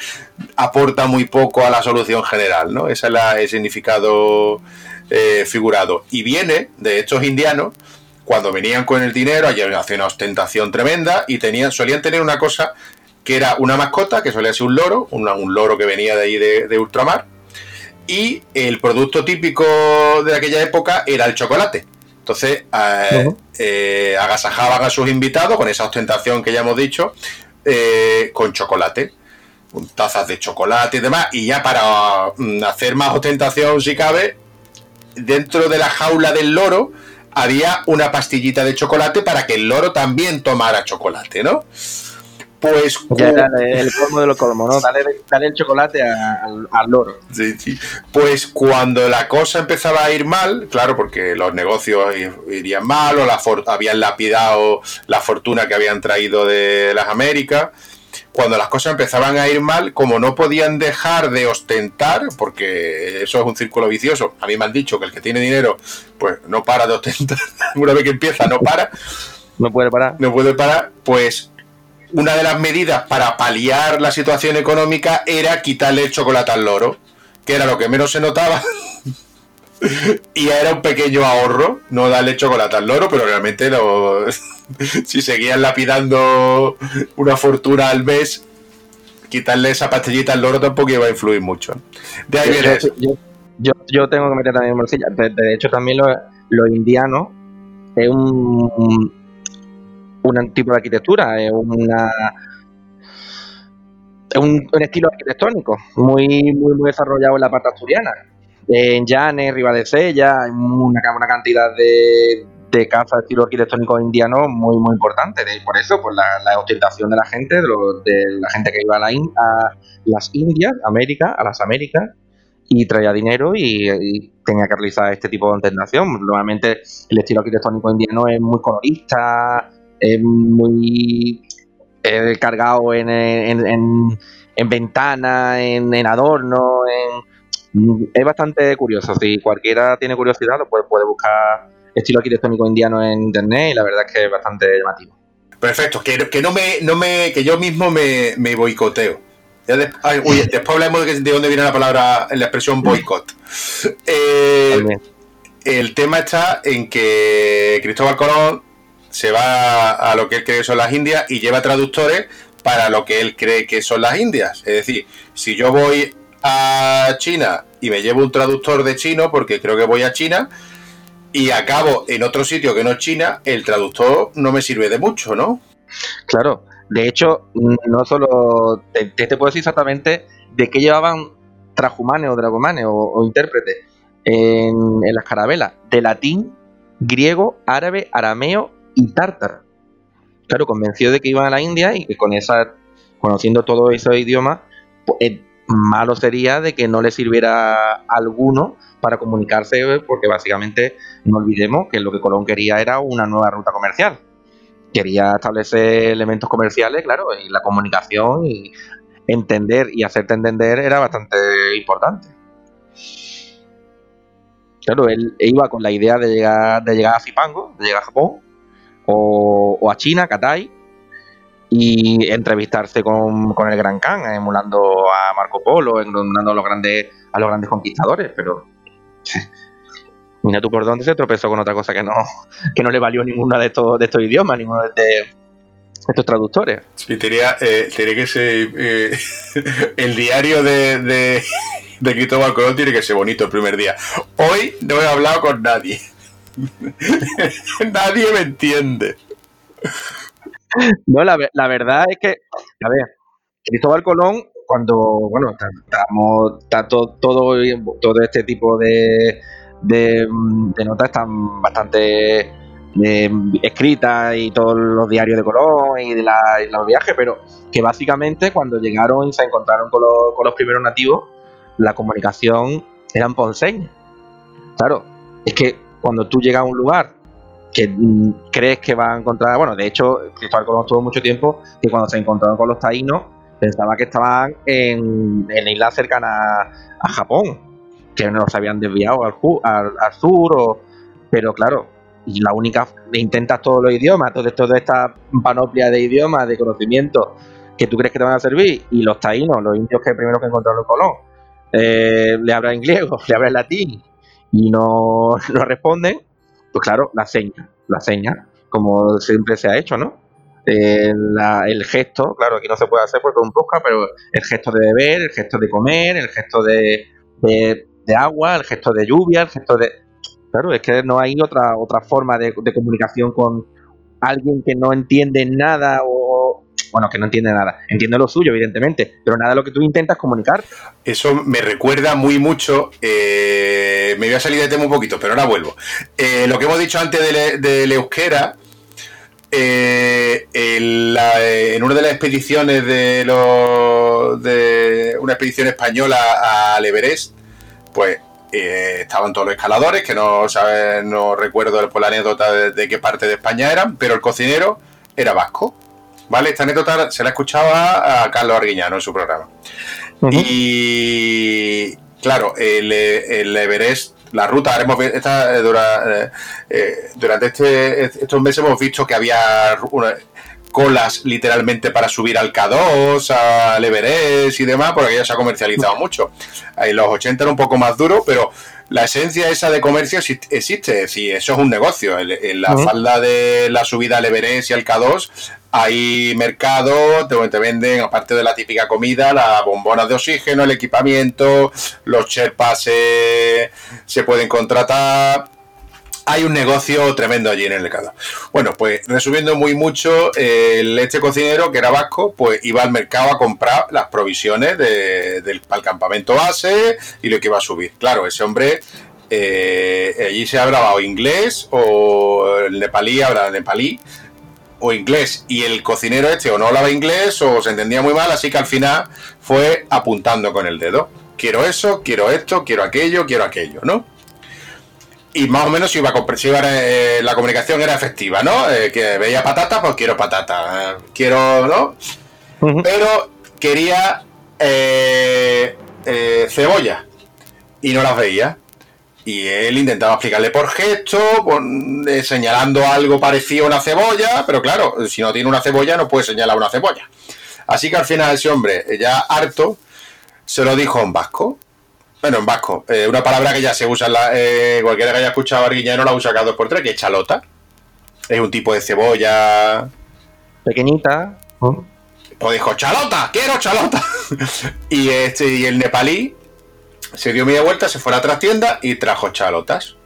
aporta muy poco a la solución general, ¿no? Ese es el significado eh, figurado. Y viene de estos indianos, cuando venían con el dinero, allí hacía una ostentación tremenda y tenían, solían tener una cosa que era una mascota, que solía ser un loro, un loro que venía de ahí de, ultramar, y el producto típico de aquella época era el chocolate. Entonces, eh, eh, agasajaban a sus invitados con esa ostentación que ya hemos dicho, eh, con chocolate, con tazas de chocolate y demás, y ya para mm, hacer más ostentación, si cabe, dentro de la jaula del loro había una pastillita de chocolate para que el loro también tomara chocolate, ¿no? Pues. Ya el colmo de los colmos, ¿no? Dale, el chocolate al, loro. Sí, sí. Pues cuando la cosa empezaba a ir mal, claro, porque los negocios irían mal o la habían lapidado la fortuna que habían traído de las Américas. Cuando las cosas empezaban a ir mal, como no podían dejar de ostentar, porque eso es un círculo vicioso, a mí me han dicho que el que tiene dinero, pues no para de ostentar, una vez que empieza no para. No puede parar. No puede parar, pues una de las medidas para paliar la situación económica era quitarle el chocolate al loro, que era lo que menos se notaba. y era un pequeño ahorro no darle chocolate al loro, pero realmente lo, si seguían lapidando una fortuna al mes, quitarle esa pastillita al loro tampoco iba a influir mucho. De ahí viene yo, yo, tengo que meter también bolsilla. De, hecho, también los lo indianos es un, un tipo de arquitectura, es una un, estilo arquitectónico muy, muy, muy desarrollado en la parte asturiana. En Llanes, Ribadesella, hay una, una cantidad de, de casas de estilo arquitectónico indiano muy, muy importante. por eso, pues la, la, ostentación de la gente, de, la gente que iba a, a las Indias, América, a las Américas, y traía dinero y, tenía que realizar este tipo de ostentación. Normalmente el estilo arquitectónico indiano es muy colorista, es muy cargado en, en, en, en ventana, en, en adorno, es bastante curioso. Si cualquiera tiene curiosidad, lo puede, puede buscar estilo arquitectónico indiano en internet y la verdad es que es bastante llamativo. Perfecto, que, que no me, no me, que yo mismo me, me boicoteo. después hablamos de, de, dónde viene la palabra, la expresión boicot. Eh, el tema está en que Cristóbal Colón se va a lo que él cree que son las Indias y lleva traductores para lo que él cree que son las Indias. Es decir, si yo voy a China y me llevo un traductor de chino porque creo que voy a China y acabo en otro sitio que no es China, el traductor no me sirve de mucho, ¿no? Claro, de hecho, no solo te, te puedo decir exactamente de qué llevaban trajumanes o dragomanes o, intérpretes en, en, las carabelas, de latín, griego, árabe, arameo y tártaro. Claro, convencido de que iban a la India y que con esa, conociendo todos esos idiomas, pues, malo sería de que no le sirviera alguno para comunicarse, porque básicamente no olvidemos que lo que Colón quería era una nueva ruta comercial. Quería establecer elementos comerciales, claro, y la comunicación y entender y hacerte entender era bastante importante. Claro, él iba con la idea de llegar, de llegar a Zipango, de llegar a Japón, o, a China, Katai, y entrevistarse con, el Gran Khan, emulando a Marco Polo, emulando a los grandes, a los grandes conquistadores, pero mira tú por dónde se tropezó con otra cosa que no, que no le valió ninguno de estos, de estos idiomas, ninguno de estos traductores. Sí, tenía, eh, que ser eh, el diario de, de, de Cristóbal Colón tiene que ser bonito el primer día. Hoy no he hablado con nadie. nadie me entiende. No, la, verdad es que, a ver, Cristóbal Colón, cuando, bueno, estamos, está todo, todo, este tipo de, de, notas están bastante eh, escritas y todos los diarios de Colón y de, los viajes, pero que básicamente cuando llegaron y se encontraron con los, con los primeros nativos, la comunicación eran ponceñas. Claro, es que cuando tú llegas a un lugar que mm, crees que va a encontrar, bueno, de hecho, Cristóbal Colón estuvo mucho tiempo que cuando se encontraron con los taínos pensaba que estaban en, en la isla cercana a Japón, que no los habían desviado al, sur, pero claro, y la única, intentas todos los idiomas, toda, toda esta panoplia de idiomas, de conocimiento que tú crees que te van a servir, y los taínos, los indios que primero que encontraron Colón, eh, le hablan griego, le hablan latín, y no, no responden, pues claro, la seña, la seña, como siempre se ha hecho, ¿no? Eh, el gesto, claro, aquí no se puede hacer porque un podcast, pero el gesto de beber, el gesto de comer, el gesto de, de, agua, el gesto de lluvia, el gesto de... Claro, es que no hay otra, otra forma de, de comunicación con alguien que no entiende nada o, bueno, que no entiende nada. Entiende lo suyo, evidentemente, pero nada de lo que tú intentas comunicar. Eso me recuerda muy mucho. Eh, me voy a salir de tema un poquito, pero ahora vuelvo. Eh, lo que hemos dicho antes del euskera. Eh, en, una de las expediciones de los de una expedición española al Everest, pues estaban todos los escaladores, que no saben, no recuerdo por la anécdota de, qué parte de España eran, pero el cocinero era vasco. ¿Vale? Esta anécdota se la escuchaba a Carlos Arguiñano en su programa. Y claro, el, Everest, la ruta, haremos esta, eh, eh, eh, durante este, estos meses hemos visto que había colas literalmente para subir al K2, al Everest y demás, porque ya se ha comercializado mucho. En los 80 era un poco más duro, pero la esencia esa de comercio existe, es decir, eso es un negocio. En, la falda de la subida al Everest y al K2 hay mercados donde te venden, aparte de la típica comida, las bombonas de oxígeno, el equipamiento, los Sherpas se, se pueden contratar. Hay un negocio tremendo allí en el mercado. Bueno, pues resumiendo muy mucho, el este cocinero, que era vasco, pues iba al mercado a comprar las provisiones del, campamento base y lo que iba a subir. Claro, ese hombre eh, allí se hablaba o inglés o nepalí hablaba nepalí o inglés y el cocinero este o no hablaba inglés o se entendía muy mal, así que al final fue apuntando con el dedo. Quiero eso, quiero esto, quiero aquello, quiero aquello, ¿no? Y más o menos si iba, eh, la comunicación era efectiva, ¿no? Eh, que veía patata, pues quiero patata. Eh, quiero, ¿no? Pero quería cebolla y no las veía. Y él intentaba explicarle por gesto, eh, señalando algo parecido a una cebolla, pero claro, si no tiene una cebolla no puede señalar una cebolla. Así que al final ese hombre, ya harto, se lo dijo en vasco. Bueno, en vasco, eh, una palabra que ya se usa, en la, eh, cualquiera que haya escuchado a no la usa cada dos por tres, que es chalota. Es un tipo de cebolla... Pequeñita. Pues dijo, chalota, quiero chalota. y, este, y el nepalí se dio media vuelta, se fue a la trastienda y trajo chalotas.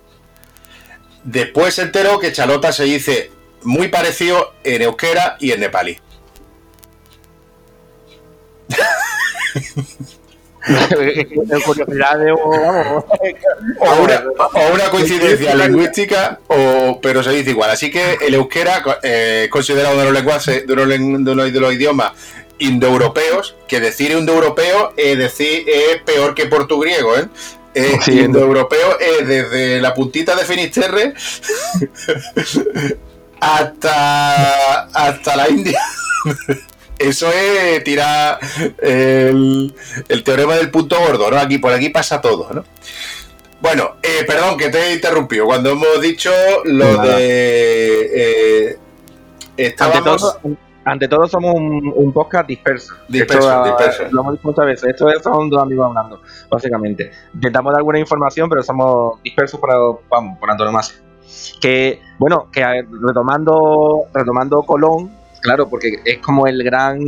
Después se enteró que chalota se dice muy parecido en euskera y en nepalí. o, una, coincidencia lingüística, o, pero se dice igual. Así que el euskera eh, es considerado uno de los lenguajes, de los, idiomas indoeuropeos, que decir indoeuropeo es decir es peor que portugriego, ¿eh? Eh, indoeuropeo es desde la puntita de Finisterre hasta, hasta la India. Eso es tirar el, teorema del punto gordo, ¿no? Aquí, por aquí pasa todo, ¿no? Bueno, eh, perdón que te he interrumpido. Cuando hemos dicho lo de. Eh, estábamos... ante, todo, somos un, podcast disperso. Disperso, disperso. Lo hemos dicho muchas veces. Esto son dos amigos hablando, básicamente. Intentamos dar alguna información, pero somos dispersos por, vamos, por antonomasia. Que, bueno, que retomando, retomando Colón, claro, porque es como el gran,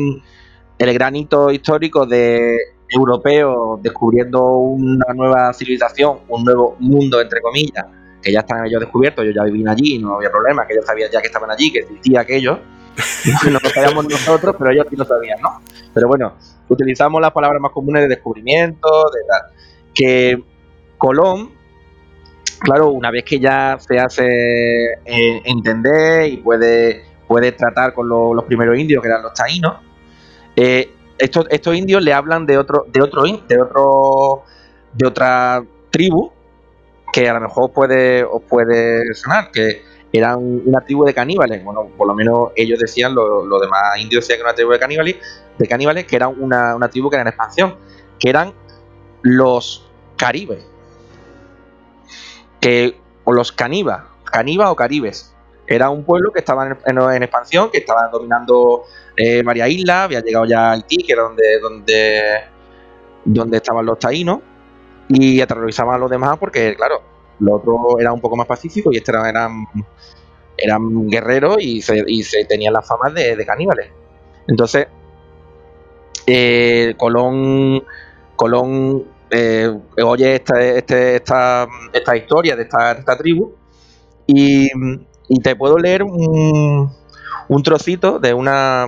el gran hito histórico de europeos descubriendo una nueva civilización, un nuevo mundo, entre comillas, que ya están ellos descubiertos, ellos ya vivían allí, no había problema, que ellos sabían ya que estaban allí, que existía aquello, no lo sabíamos nosotros, pero ellos sí lo sabían, ¿no? Pero bueno, utilizamos las palabras más comunes de descubrimiento, de tal. Que Colón, claro, una vez que ya se hace eh, entender y puede puede tratar con los primeros indios, que eran los taínos. Eh, estos, estos indios le hablan de otro, de otro, de otro, de otra tribu que a lo mejor puede, os puede sonar, que eran una tribu de caníbales. Bueno, por lo menos ellos decían, los demás indios decían que era una tribu de caníbales, de caníbales, que era una, una tribu que era en expansión, que eran los caribes. Que, o los caníbas, caníbas o caribes. Era un pueblo que estaba en, expansión, que estaba dominando eh, varias había llegado ya a Haití, que era donde, donde, donde estaban los taínos, y aterrorizaban a los demás porque, claro, los otros eran un poco más pacíficos y estos eran, eran guerreros y se, tenían la fama de, caníbales. Entonces, eh, Colón, Colón eh, oye esta, este, esta, esta, historia de esta, tribu y, y te puedo leer un, trocito de una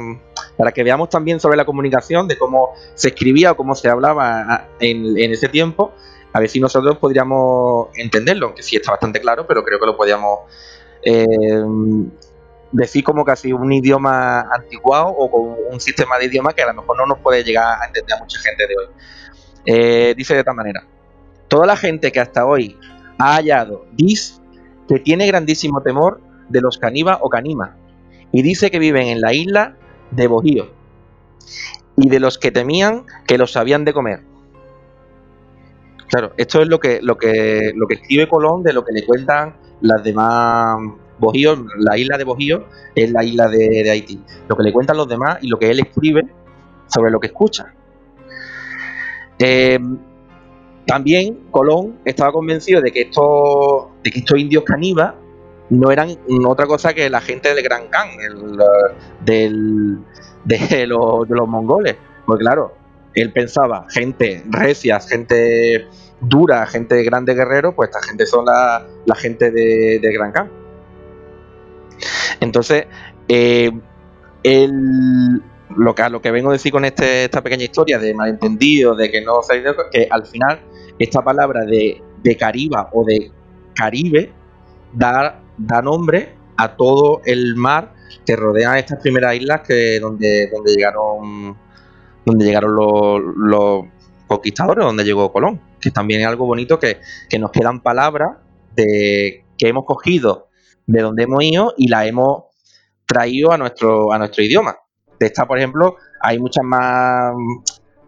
para que veamos también sobre la comunicación, de cómo se escribía o cómo se hablaba en, ese tiempo, a ver si nosotros podríamos entenderlo, aunque sí está bastante claro, pero creo que lo podríamos eh, decir como casi un idioma antiguado o con un sistema de idioma que a lo mejor no nos puede llegar a entender a mucha gente de hoy. Eh, dice de esta manera, toda la gente que hasta hoy ha hallado dis que tiene grandísimo temor de los Caniba o Canima, y dice que viven en la isla de Bojío, y de los que temían que los habían de comer. Claro, esto es lo que, lo que, lo que escribe Colón de lo que le cuentan las demás Bojío, la isla de Bojío es la isla de, Haití. Lo que le cuentan los demás y lo que él escribe sobre lo que escucha. Eh, también Colón estaba convencido de que estos, de que estos indios caníbas no eran otra cosa que la gente del Gran Khan, del, de, los, de los mongoles. Porque claro, él pensaba, gente recia, gente dura, gente grande guerrero, pues esta gente son la, gente de, Gran Khan. Entonces, eh, lo, que, lo que vengo a decir con este, esta pequeña historia de malentendido, de que no se que al final esta palabra de, de Cariba o de Caribe da da nombre a todo el mar que rodea estas primeras islas que donde, donde llegaron donde llegaron los, conquistadores, donde llegó Colón, que también es algo bonito que, nos quedan palabras de que hemos cogido de donde hemos ido y la hemos traído a nuestro, a nuestro idioma. De esta, por ejemplo, hay muchas más,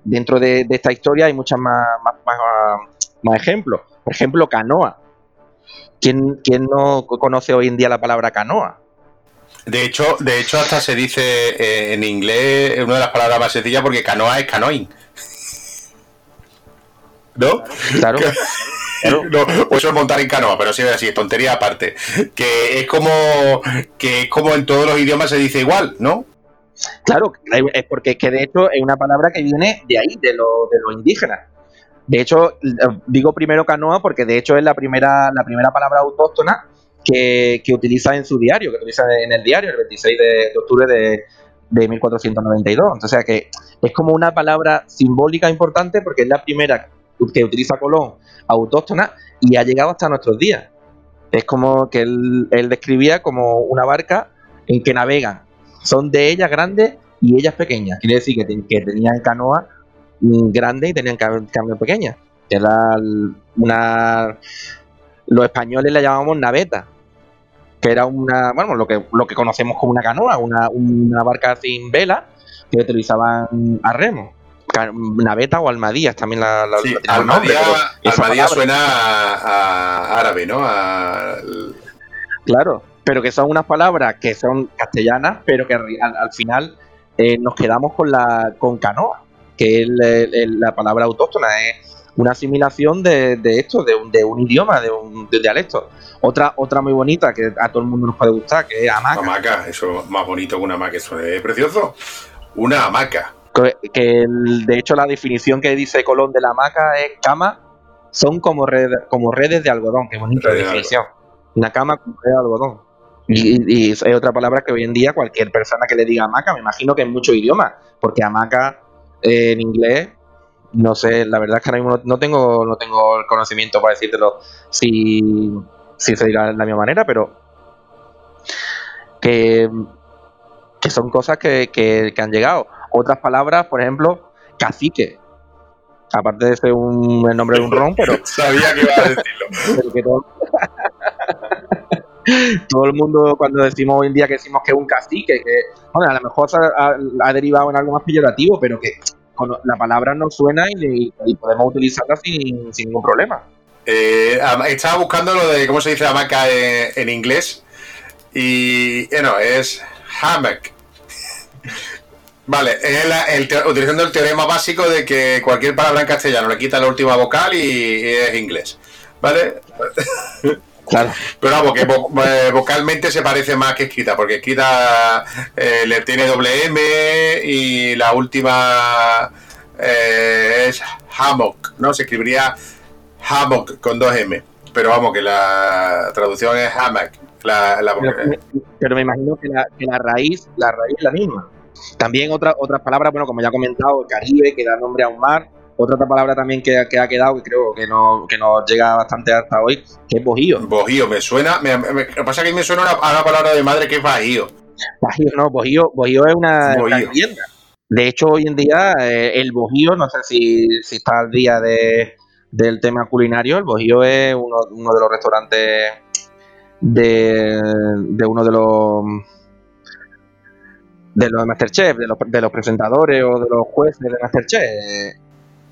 dentro de, esta historia hay muchas más, más, más ejemplos. Por ejemplo, canoa. ¿Quién, no conoce hoy en día la palabra canoa? De hecho, de hecho hasta se dice eh, en inglés, una de las palabras más sencillas porque canoa es canoing. ¿No? Claro. No, eso es montar en canoa, pero sí, así, es tontería aparte. Que es como que es como en todos los idiomas se dice igual, ¿no? Claro, es porque es que de hecho es una palabra que viene de ahí, de, lo, de los indígenas. De hecho, digo primero canoa porque de hecho es la primera, la primera palabra autóctona que, utiliza en su diario, que utiliza en el diario el 26 de, octubre de, de 1492. O sea que es como una palabra simbólica importante porque es la primera que utiliza Colón autóctona y ha llegado hasta nuestros días. Es como que él, describía como una barca en que navegan. Son de ellas grandes y ellas pequeñas. Quiere decir que, tenían canoas grandes y tenían canoas pequeñas. Era una. Los españoles la llamamos naveta, que era una, bueno, lo que, lo que conocemos como una canoa, una, una barca sin vela que utilizaban a remo. Naveta o Almadías también la, la sí, Almadía, suena a, árabe, ¿no? Claro, pero que son unas palabras que son castellanas, pero que al, final eh, nos quedamos con la con canoa, que es la palabra autóctona, es una asimilación de, esto, de un, de un idioma, de un dialecto. Otra, otra muy bonita que a todo el mundo nos puede gustar, que es hamaca. Hamaca, eso es más bonito que una hamaca, eso es precioso. Una hamaca que, de hecho la definición que dice Colón de la hamaca es cama son como, como redes de algodón, qué bonita definición. Una cama con redes de algodón. Y, es otra palabra que hoy en día cualquier persona que le diga hamaca, me imagino que en muchos idiomas, porque hamaca eh, en inglés, no sé, la verdad es que ahora mismo no, tengo, no tengo el conocimiento para decírtelo si, si se dirá de la misma manera, pero que, que son cosas que, que han llegado. Otras palabras, por ejemplo, cacique. Aparte de ser un, el nombre de un ron, pero. Sabía que iba a decirlo. todo, el mundo, cuando decimos hoy en día que decimos que es un cacique, que bueno, a lo mejor ha, derivado en algo más peyorativo, pero que la palabra no suena y, podemos utilizarla sin, ningún problema. Eh, estaba buscando lo de cómo se dice hamaca en, en inglés y bueno, es hammock Vale, es el, utilizando el teorema básico de que cualquier palabra en castellano le quita la última vocal y, es inglés. ¿Vale? Claro. Pero vamos, que eh, vocalmente se parece más que escrita, porque escrita eh, le tiene doble M y la última eh, es hammock, ¿no? Se escribiría hammock con dos M. Pero vamos, que la traducción es hammock. pero, me imagino que la, que la raíz, la raíz es la misma. También otra, otras palabras, bueno, como ya he comentado, el Caribe, que da nombre a un mar. Otra, otra palabra también que, que, ha quedado, que creo que, no, que nos llega bastante hasta hoy, que es bojío. Bojío, me suena, me, lo que pasa es que me suena a una palabra de madre que es bajío. Bajío, no, bojío, bojío es una, vivienda. De hecho, hoy en día, eh, el bojío, no sé si, si está al día de, del tema culinario, el bojío es uno, uno de los restaurantes de, de uno de los de los Masterchef, de los, de los presentadores o de los jueces de Masterchef.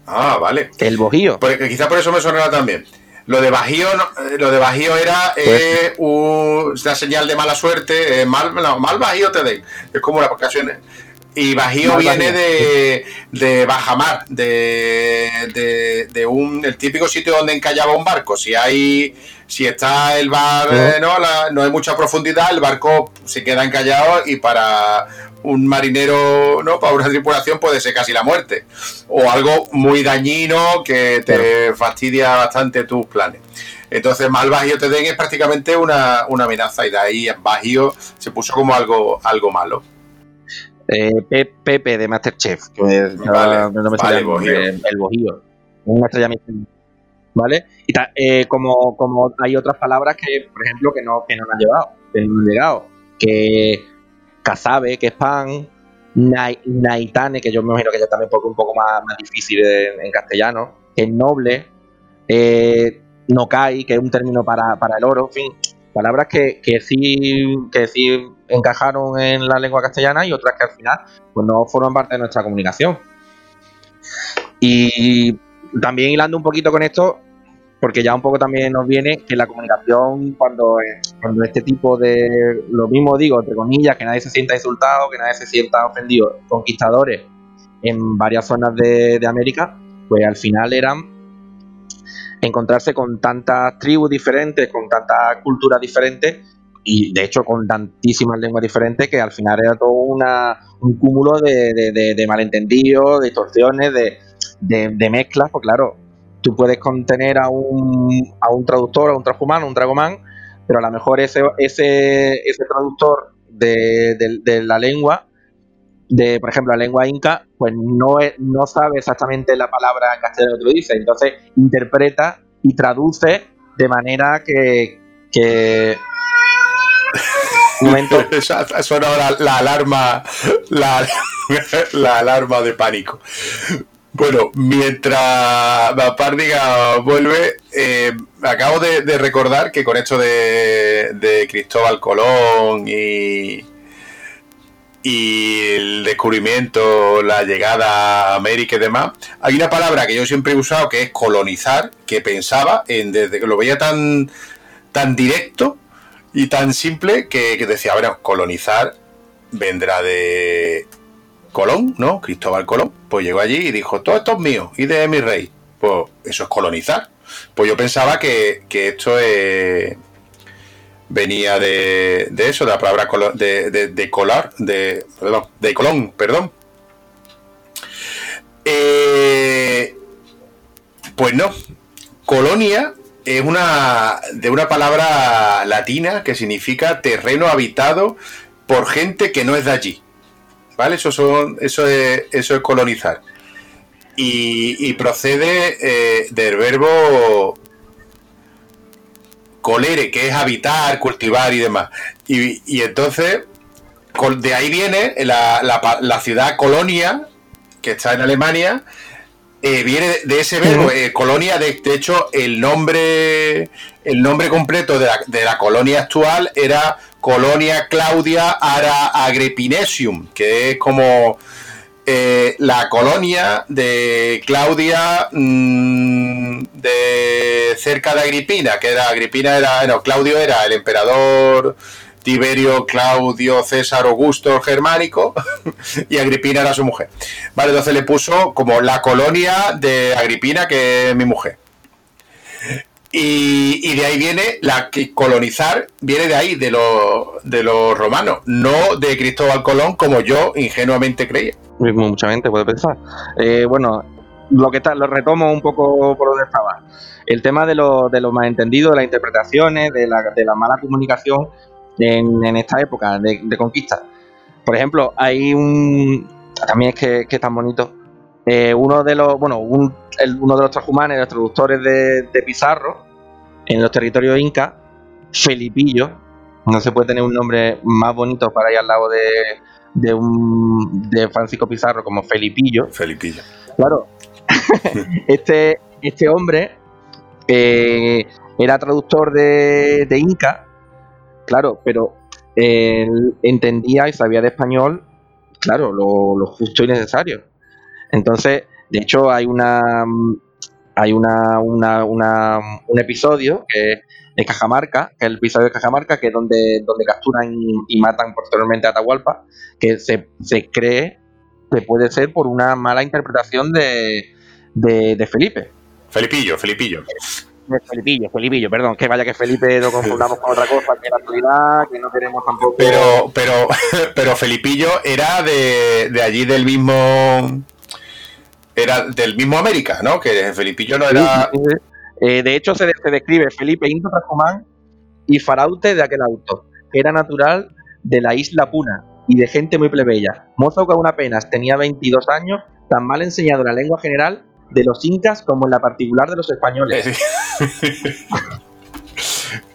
Ah, vale. El Bojío. Porque quizá por eso me sonaba también. Lo de Bajío, eh, lo de Bajío era pues eh, una señal de mala suerte, eh, mal, mal Bajío te den. Es como las ocasiones. Y Bajío viene de, de bajamar, de, de, de, un el típico sitio donde encallaba un barco. Si hay si está el bar, no, no hay mucha profundidad, el barco se queda encallado y para un marinero, ¿no? Para una tripulación puede ser casi la muerte. O algo muy dañino que te fastidia bastante tus planes. Entonces, mal Bajío te den es prácticamente una, amenaza y de ahí en Bajío se puso como algo, algo malo. Eh, Pepe de Masterchef, que vale, no me vale, el Bojío. Una estrella ¿Vale? Y eh, como, como hay otras palabras que, por ejemplo, que no, que no han llevado, que no han llegado, que cazabe, que es pan, naitane, que yo me imagino que ya también porque un poco más, más difícil en, castellano, que es noble, eh, nokai, que es un término para, el oro, en fin, palabras que, que, sí, que sí encajaron en la lengua castellana y otras que al final pues no forman parte de nuestra comunicación. Y también hilando un poquito con esto, porque ya un poco también nos viene que la comunicación cuando, cuando este tipo de, lo mismo digo, entre comillas, que nadie se sienta insultado, que nadie se sienta ofendido, conquistadores en varias zonas de, América, pues al final eran encontrarse con tantas tribus diferentes, con tantas culturas diferentes y de hecho con tantísimas lenguas diferentes que al final era todo una, un cúmulo de, de, de malentendidos, de distorsiones, de, de, mezclas, pues claro, tú puedes contener a un, a un traductor, a un transhumano, un dragomán, pero a lo mejor ese, ese, ese traductor de, la lengua de, por ejemplo, la lengua inca, pues no, no sabe exactamente la palabra en castellano que lo dice, entonces interpreta y traduce de manera que... que... Un momento. Ha sonado la, alarma, la, la alarma de pánico. Bueno, mientras Bapárdiga vuelve, eh, acabo de, recordar que con esto de, Cristóbal Colón y, y el descubrimiento, la llegada a América y demás, hay una palabra que yo siempre he usado que es colonizar, que pensaba en desde que lo veía tan, tan directo y tan simple que decía, bueno, colonizar vendrá de Colón, ¿no? Cristóbal Colón, pues llegó allí y dijo, todo esto es mío y de mi rey. Pues eso es colonizar. Pues yo pensaba que, esto es venía de, eso, de la palabra de, de, colar, de, perdón, de Colón, perdón. Eh, pues no, colonia es una de una palabra latina que significa terreno habitado por gente que no es de allí. ¿Vale? Eso, son, eso, es, eso es colonizar. Y, procede eh, del verbo colere, que es habitar, cultivar y demás. Y, entonces, de ahí viene la, ciudad Colonia, que está en Alemania, eh, viene de ese verbo, eh, colonia, de, hecho, el nombre, el nombre completo de la, de la, colonia actual era Colonia Claudia Ara Agripinesium, que es como eh, la colonia de Claudia mm, de cerca de Agripina, que era Agripina era, no, Claudio era el emperador Tiberio Claudio César Augusto Germánico y Agripina era su mujer. Vale, entonces le puso como la colonia de Agripina, que es mi mujer. Y, de ahí viene la que colonizar, viene de ahí, de, de los romanos, no de Cristóbal Colón, como yo ingenuamente creía. Mucha gente puede pensar. Eh, bueno, lo que está, lo retomo un poco por donde estaba. El tema de los de lo malentendidos, de las interpretaciones, de la, de la mala comunicación en, esta época de, conquista. Por ejemplo, hay un. También es que, que es tan bonito. Eh, uno de los. Bueno, un, uno de los transhumanes, los traductores de, Pizarro, en los territorios incas, Felipillo. No se puede tener un nombre más bonito para ir al lado de, de, un, de Francisco Pizarro como Felipillo. Felipillo. Claro. este, este hombre eh, era traductor de, de Inca Claro, pero él entendía y sabía de español, claro, lo, justo y necesario. Entonces, de hecho, hay una hay una, un episodio que es Cajamarca, que es el episodio de Cajamarca, que es donde, donde capturan y, matan posteriormente a Atahualpa, que se, cree que puede ser por una mala interpretación de, de, de Felipe. Felipillo, Felipillo. Felipillo, Felipillo, perdón, que vaya que Felipe lo confundamos con otra cosa que la actualidad, que no queremos tampoco. Pero, pero, pero Felipillo era de, de allí del mismo. Era del mismo América, ¿no? Que Felipillo no era. Eh, de hecho, se, describe Felipe Into Trajumán y Faraute de aquel auto, que era natural de la isla Puna y de gente muy plebeya. Mozo que aún apenas tenía 22 años, tan mal enseñado en la lengua general de los incas como en la particular de los españoles.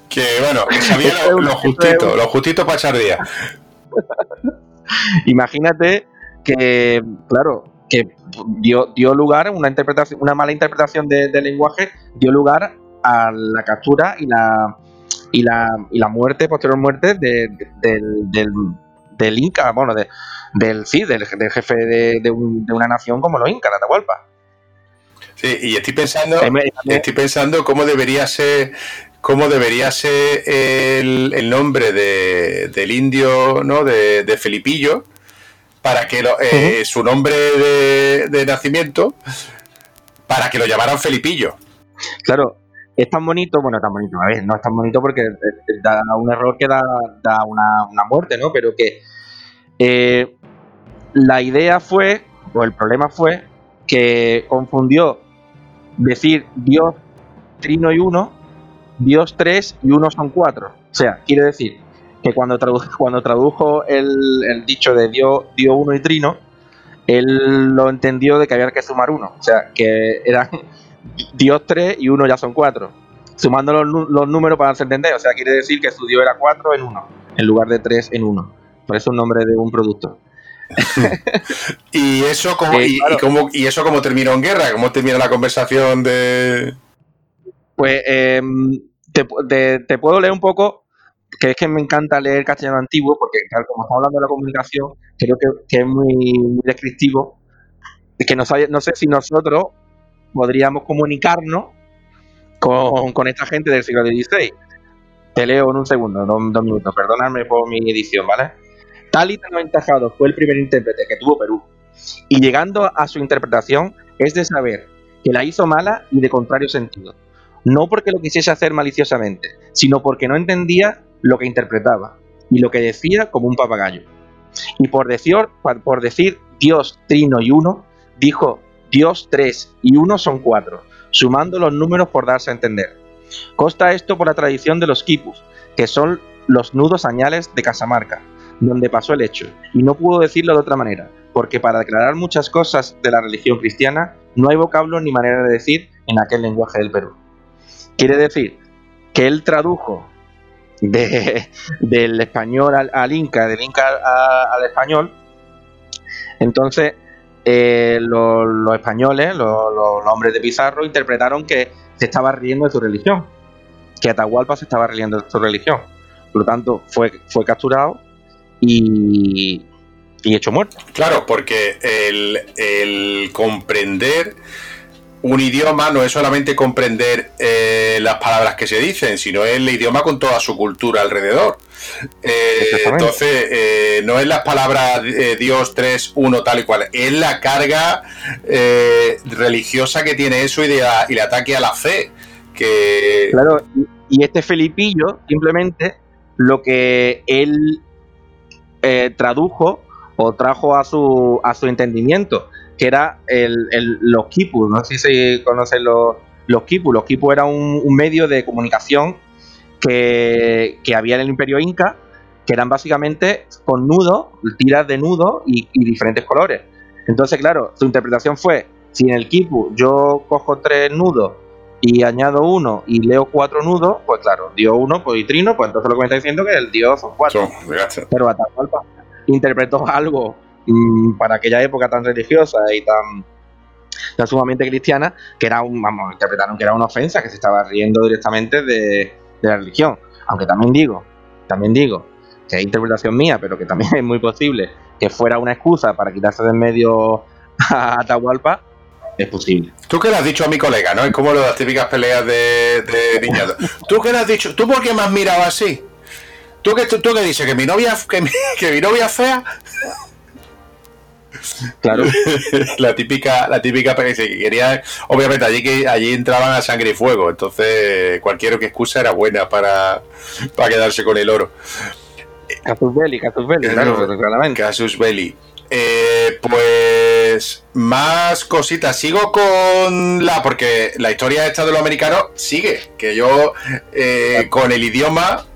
que bueno, que sabía lo, justito, lo justito para echar día. Imagínate que, claro, que dio, dio lugar una interpretación, una mala interpretación del lenguaje, dio lugar a la captura y la y la, y la muerte, posterior muerte del, del, Inca, bueno, del sí, del, jefe de, de, una nación como los Incas, Atahualpa. Sí, y estoy pensando, estoy pensando cómo debería ser, cómo debería ser el, nombre de, del indio, ¿no? De, de Felipillo, para que eh, su nombre de, nacimiento, para que lo llamaran Felipillo. Claro, es tan bonito, bueno, tan bonito, a ver, no es tan bonito porque da un error que da, una, una, muerte, ¿no? Pero que eh, la idea fue, o el problema fue, que confundió decir Dios trino y uno, Dios tres y uno son cuatro. O sea, quiere decir que cuando, tradujo, cuando tradujo el, dicho de Dios, Dios uno y trino, él lo entendió de que había que sumar uno. O sea, que eran Dios tres y uno ya son cuatro. Sumando los, los números para hacerse entender. O sea, quiere decir que su Dios era cuatro en uno, en lugar de tres en uno. Por eso el nombre de un producto. y eso como, y, y, eso como terminó en guerra, cómo termina la conversación de. Pues em, te, puedo leer un poco, que es que me encanta leer castellano antiguo, porque como estamos hablando de la comunicación, creo que, es muy, descriptivo. Que no, no sé si nosotros podríamos comunicarnos con, esta gente del siglo XVI. Te leo en un segundo, dos, minutos, perdóname por mi edición, ¿vale? Tal y tan aventajado fue el primer intérprete que tuvo Perú, y llegando a su interpretación es de saber que la hizo mala y de contrario sentido, no porque lo quisiese hacer maliciosamente, sino porque no entendía lo que interpretaba y lo que decía como un papagayo. Y por decir, por decir Dios trino y uno, dijo Dios tres y uno son cuatro, sumando los números por darse a entender. Costa esto por la tradición de los quipus, que son los nudos añales de Casamarca, donde pasó el hecho, y no pudo decirlo de otra manera, porque para declarar muchas cosas de la religión cristiana no hay vocablo ni manera de decir en aquel lenguaje del Perú. Quiere decir que él tradujo del español al, inca, del inca al, español, entonces eh, los, españoles, los, los, hombres de Pizarro, interpretaron que se estaba riendo de su religión, que Atahualpa se estaba riendo de su religión. Por lo tanto, fue, fue capturado y, hecho muerto. Claro, porque el, comprender un idioma no es solamente comprender eh, las palabras que se dicen, sino es el idioma con toda su cultura alrededor. Eh, entonces, eh, no es las palabras Dios 3, 1, tal y cual, es la carga religiosa que tiene eso y, de, y el ataque a la fe. Que... Claro, y este Felipillo simplemente lo que él eh, tradujo o trajo a su, a su entendimiento, que era el, los quipus. No sé si conocen los, los quipus. Los quipus era un, medio de comunicación que, había en el imperio inca, que eran básicamente con nudos, tiras de nudos y, diferentes colores. Entonces, claro, su interpretación fue, si en el kipu yo cojo tres nudos y añado uno y leo cuatro nudos, pues claro, dio uno, pues y trino, pues entonces lo que me está diciendo es que el dios son cuatro. Pero Atahualpa interpretó algo mm, para aquella época tan religiosa y tan, sumamente cristiana, que era un, vamos, interpretaron que era una ofensa, que se estaba riendo directamente de, la religión. Aunque también digo, también digo, que es interpretación mía, pero que también es muy posible que fuera una excusa para quitarse de en medio a Atahualpa, es posible. Tú que le has dicho a mi colega, ¿no? Es como las típicas peleas de, de ¿Tú qué le has dicho? ¿Tú por qué me has mirado así? ¿Tú qué, tú, qué dices? ¿Que mi novia que mi, que mi novia es fea? Claro. la típica, la típica que quería, obviamente allí que allí entraban a sangre y fuego, entonces cualquier excusa era buena para, para quedarse con el oro. Casus Belli, Casus Belli, claro, claramente. Casus Belli. Eh, pues más cositas. Sigo con la. Porque la historia esta de los americanos sigue. Que yo eh, con el idioma.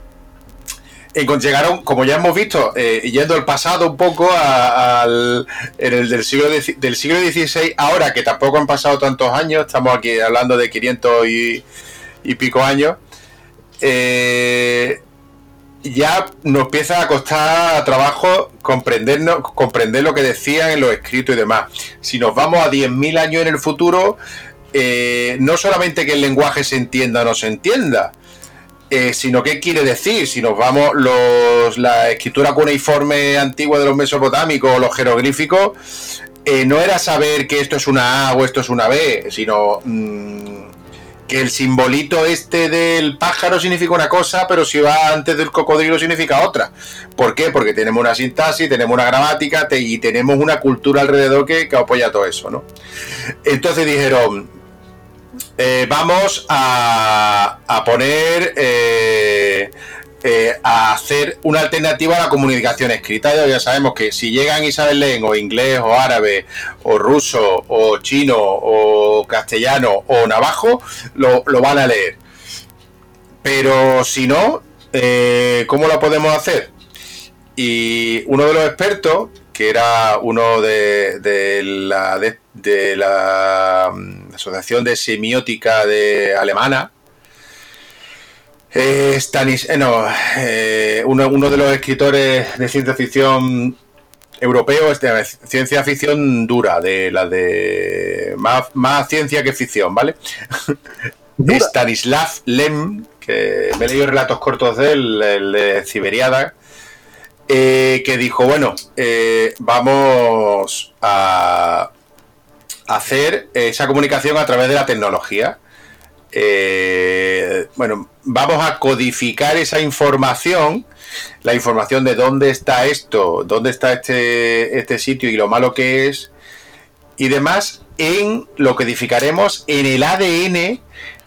Llegaron, como ya hemos visto, eh, yendo el pasado un poco al, en el del siglo, del siglo XVI, ahora que tampoco han pasado tantos años, estamos aquí hablando de 500 y, y pico años, eh, ya nos empieza a costar trabajo comprendernos, comprender lo que decían en los escritos y demás. Si nos vamos a 10.000 años en el futuro, eh, no solamente que el lenguaje se entienda o no se entienda, eh, sino qué quiere decir. Si nos vamos los, la escritura cuneiforme antigua de los mesopotámicos o los jeroglíficos, eh, no era saber que esto es una A o esto es una B, sino... Mm, que el simbolito este del pájaro significa una cosa, pero si va antes del cocodrilo significa otra. ¿Por qué? Porque tenemos una sintaxis, tenemos una gramática y tenemos una cultura alrededor que, apoya todo eso, ¿no? Entonces dijeron, eh, vamos a, poner eh, eh, a hacer una alternativa a la comunicación escrita. Ya sabemos que si llegan y saben leer o inglés o árabe o ruso o chino o castellano o navajo, lo, van a leer. Pero si no, ¿cómo lo podemos hacer? Y uno de los expertos, que era uno de, la, de, la mm, Asociación de Semiótica de Alemana, eh, Stanis, eh, no, uno, uno, de los escritores de ciencia ficción europeos, de ciencia ficción dura, de la de más, más ciencia que ficción, ¿vale? Stanislav Lem, que me he leído relatos cortos de él, el de Ciberiada, eh, que dijo, bueno, eh, vamos a hacer esa comunicación a través de la tecnología. Eh, bueno, vamos a codificar esa información, la información de dónde está esto, dónde está este, este sitio y lo malo que es, y demás, en lo codificaremos en el ADN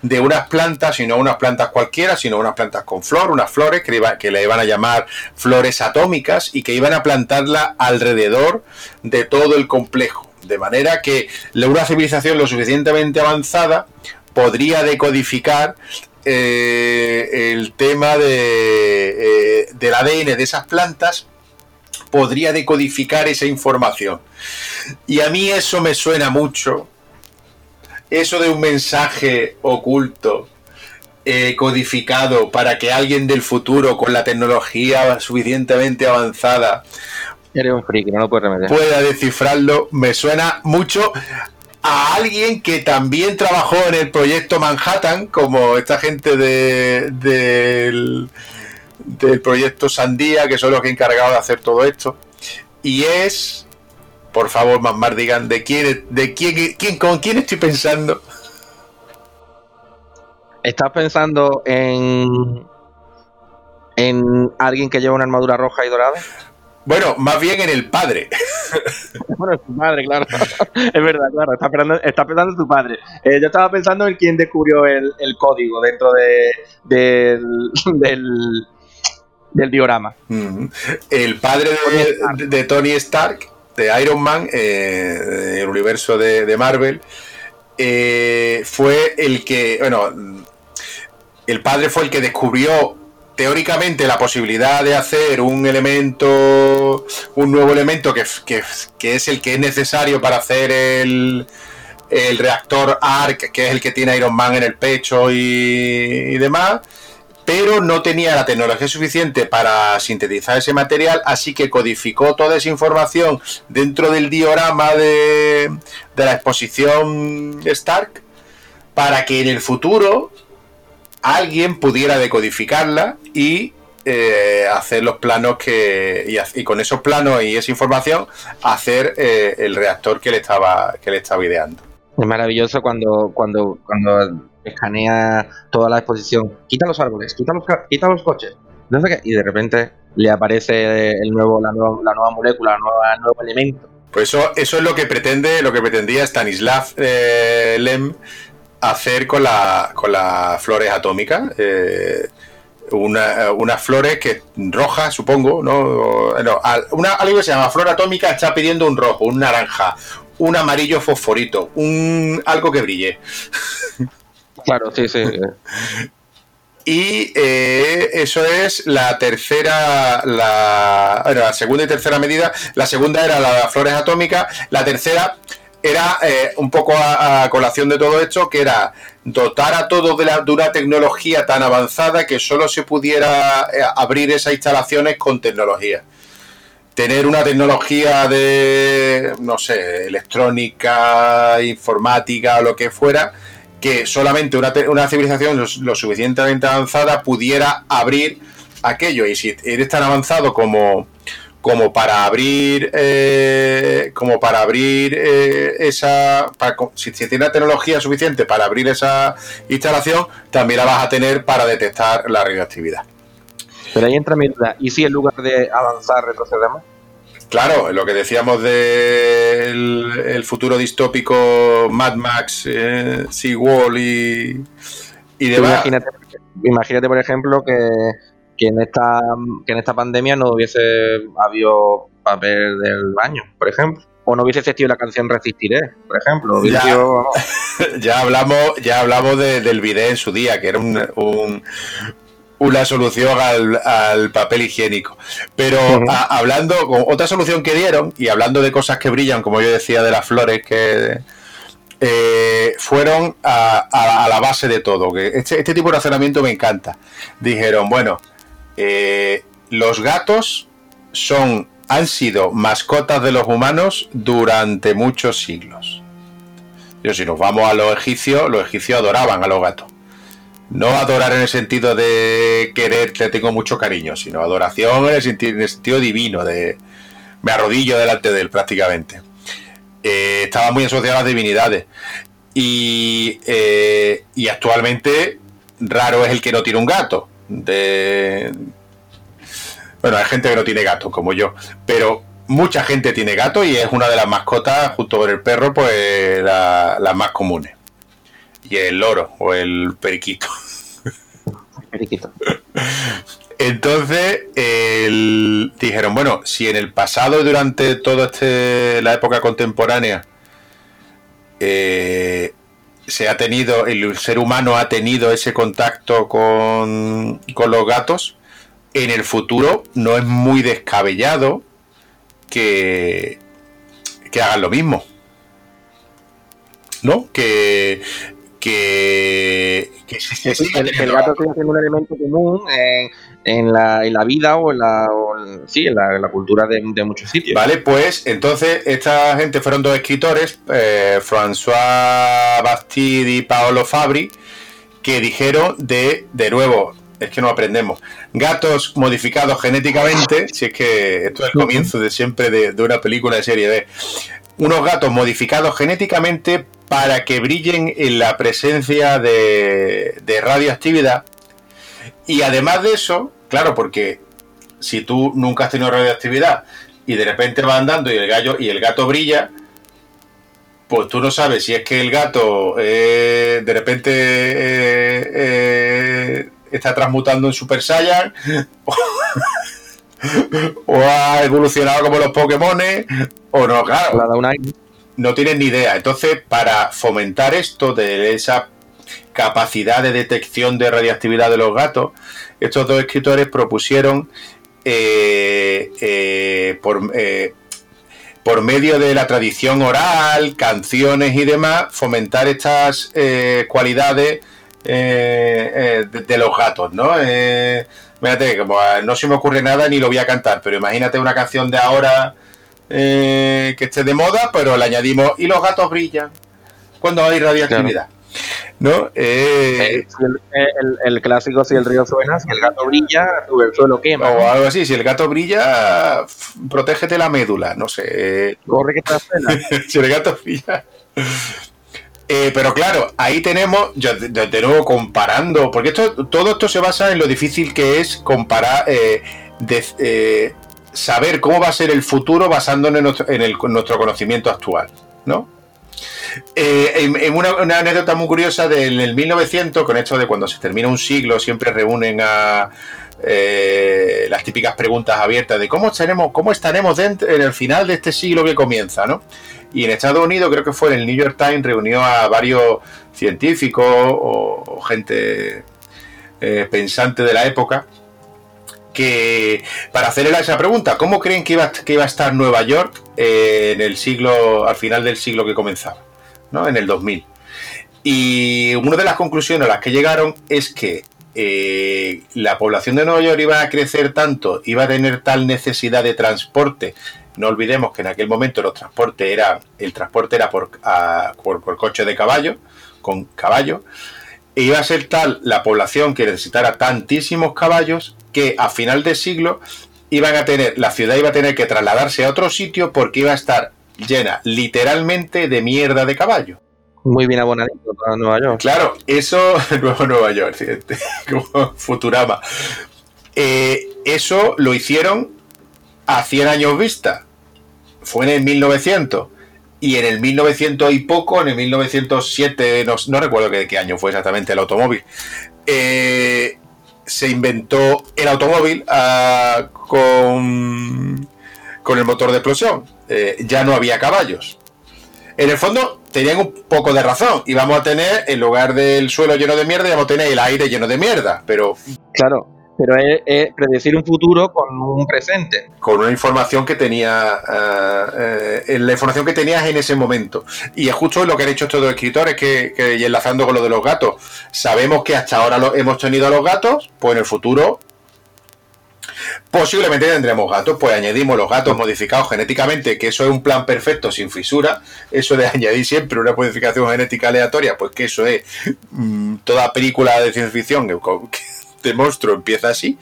de unas plantas, y no unas plantas cualquiera, sino unas plantas con flor, unas flores que, que le iban a llamar flores atómicas y que iban a plantarla alrededor de todo el complejo. De manera que una civilización lo suficientemente avanzada podría decodificar eh, el tema de, eh, del ADN de esas plantas, podría decodificar esa información. Y a mí eso me suena mucho eso de un mensaje oculto, eh, codificado, para que alguien del futuro, con la tecnología suficientemente avanzada, pueda descifrarlo, me suena mucho a alguien que también trabajó en el proyecto Manhattan, como esta gente de, del, del proyecto Sandía, que son los que encargados de hacer todo esto. Y es por favor, Mamar, digan de quién, de quién, quién, con quién estoy pensando. ¿Estás pensando en en alguien que lleva una armadura roja y dorada? Bueno, más bien en el padre. bueno, es tu padre, claro. es verdad, claro. Está pensando, está pensando en tu padre. Eh, yo estaba pensando en quién descubrió el, código dentro de, del, del, diorama. El padre de Tony Stark de Iron Man, eh, el universo de, Marvel, eh, fue el que, bueno, el padre fue el que descubrió teóricamente la posibilidad de hacer un elemento, un nuevo elemento que, es el que es necesario para hacer el, reactor ARC, que es el que tiene Iron Man en el pecho y demás pero no tenía la tecnología suficiente para sintetizar ese material, así que codificó toda esa información dentro del diorama de, la exposición Stark para que en el futuro alguien pudiera decodificarla y eh, hacer los planos que y, con esos planos y esa información hacer eh, el reactor que le estaba que le estaba ideando. Es maravilloso cuando cuando cuando escanea toda la exposición, quita los árboles, quita los, quita los coches, no sé qué, y de repente le aparece el nuevo, la, nueva, la nueva molécula, el nuevo elemento. Pues eso, eso es lo que pretende, lo que pretendía Stanislav eh, Lem hacer con, la, con las flores atómicas. Eh, unas flores que rojas, supongo, ¿no? una, algo que se llama flor atómica está pidiendo un rojo, un naranja, un amarillo fosforito, un algo que brille. Claro, sí, sí. Y eh, eso es la tercera, la, la segunda y tercera medida. La segunda era las flores atómicas. La tercera era eh, un poco a, colación de todo esto, que era dotar a todos de, de una tecnología tan avanzada que solo se pudiera eh, abrir esas instalaciones con tecnología. Tener una tecnología de, no sé, electrónica, informática lo que fuera, que solamente una, civilización lo, suficientemente avanzada pudiera abrir aquello. Y si eres tan avanzado como, como para abrir eh, como para abrir eh, esa si, si tiene tecnología suficiente para abrir esa instalación también la vas a tener para detectar la radioactividad pero ahí entra mi duda y si en lugar de avanzar retrocedemos Claro, lo que decíamos del el futuro distópico Mad Max, eh, Seawall y, y demás. Imagínate, por ejemplo, que, en esta, que en esta pandemia no hubiese habido papel del baño, por ejemplo. O no hubiese existido la canción Resistiré, por ejemplo. Ya, hablamos, ya hablamos del video en su día, que era un, una solución al, papel higiénico. Pero hablando, con otra solución que dieron, y hablando de cosas que brillan, como yo decía, de las flores que eh, fueron a, la base de todo. Que este, este, tipo de razonamiento me encanta. Dijeron, bueno, eh, los gatos son, han sido mascotas de los humanos durante muchos siglos. Yo, si nos vamos a los egipcios, los egipcios adoraban a los gatos. No adorar en el sentido de querer, te tengo mucho cariño, sino adoración en el sentido, divino, de me arrodillo delante de él prácticamente. Eh, estaba muy asociado a las divinidades. Y, eh, y actualmente raro es el que no tiene un gato. De... Bueno, hay gente que no tiene gato, como yo, pero mucha gente tiene gato y es una de las mascotas, junto con el perro, pues las más comunes. Y el loro o el periquito. Periquito. Entonces dijeron, bueno, si en el pasado, durante toda este, la época contemporánea, eh, se ha tenido, el ser humano ha tenido ese contacto con, con los gatos, en el futuro no es muy descabellado que, que hagan lo mismo. ¿No? Que, que, el, gato sigue siendo un elemento común en, la, en la, vida o en la, sí, en la, cultura de, muchos sitios. Vale, pues entonces esta gente fueron dos escritores, eh, François Bastide y Paolo Fabri, que dijeron de, de nuevo, es que no aprendemos, gatos modificados genéticamente, si es que esto es el comienzo de siempre de, de una película de serie B, unos gatos modificados genéticamente para que brillen en la presencia de, radioactividad. Y además de eso, claro, porque si tú nunca has tenido radioactividad y de repente vas andando y el gallo y el gato brilla, pues tú no sabes si es que el gato eh, de repente eh, eh, está transmutando en Super Saiyan o, ha evolucionado como los Pokémon o no, claro no tienen ni idea. Entonces, para fomentar esto de esa capacidad de detección de radiactividad de los gatos, estos dos escritores propusieron eh, eh, por, eh, por medio de la tradición oral, canciones y demás, fomentar estas cualidades de, los gatos, ¿no? Como no se me ocurre nada ni lo voy a cantar, pero imagínate una canción de ahora eh, que esté de moda, pero le añadimos y los gatos brillan cuando hay radioactividad. ¿No? Eh, el, clásico, si el río suena, si el gato brilla, el suelo quema. O algo así, si el gato brilla, protégete la médula, no sé. Corre que te Si el gato brilla. Eh, pero claro, ahí tenemos, yo de, nuevo comparando, porque esto, todo esto se basa en lo difícil que es comparar, de, saber cómo va a ser el futuro basándonos en nuestro, en nuestro conocimiento actual, ¿no? Eh, en, una, anécdota muy curiosa del 1900, con esto de cuando se termina un siglo, siempre reúnen a eh, las típicas preguntas abiertas de cómo estaremos, cómo estaremos en el final de este siglo que comienza, ¿no? Y en Estados Unidos, creo que fue en el New York Times, reunió a varios científicos o, gente eh, pensante de la época que para hacerle esa pregunta, ¿cómo creen que iba, a estar Nueva York eh, en el siglo, al final del siglo que comenzaba, ¿no? en el 2000? Y una de las conclusiones a las que llegaron es que eh, la población de Nueva York iba a crecer tanto, iba a tener tal necesidad de transporte. No olvidemos que en aquel momento los transportes era, el transporte era por, por coche de caballo, con caballo. Iba a ser tal la población que necesitara tantísimos caballos que a final de siglo iban a tener, la ciudad iba a tener que trasladarse a otro sitio porque iba a estar llena literalmente de mierda de caballo. Muy bien abonadito para Nueva York. Claro, eso, nuevo Nueva York, como Futurama. Eh, eso lo hicieron a 100 años vista. Fue en el 1900. Y en el 1900 y poco, en el 1907, no, no recuerdo qué, qué, año fue exactamente el automóvil, eh, se inventó el automóvil ah, con, con el motor de explosión. Eh, ya no había caballos. En el fondo tenían un poco de razón. Y vamos a tener, en lugar del suelo lleno de mierda, vamos a tener el aire lleno de mierda. Pero. Claro, pero es, predecir un futuro con un presente. Con una información que tenía, eh, la información que tenías en ese momento. Y es justo lo que han hecho estos dos escritores, que, y enlazando con lo de los gatos, sabemos que hasta ahora lo, hemos tenido a los gatos, pues en el futuro Posiblemente tendremos gatos, pues añadimos los gatos modificados genéticamente, que eso es un plan perfecto sin fisura. Eso de añadir siempre una modificación genética aleatoria, pues que eso es mm, toda película de ciencia ficción de monstruo empieza así.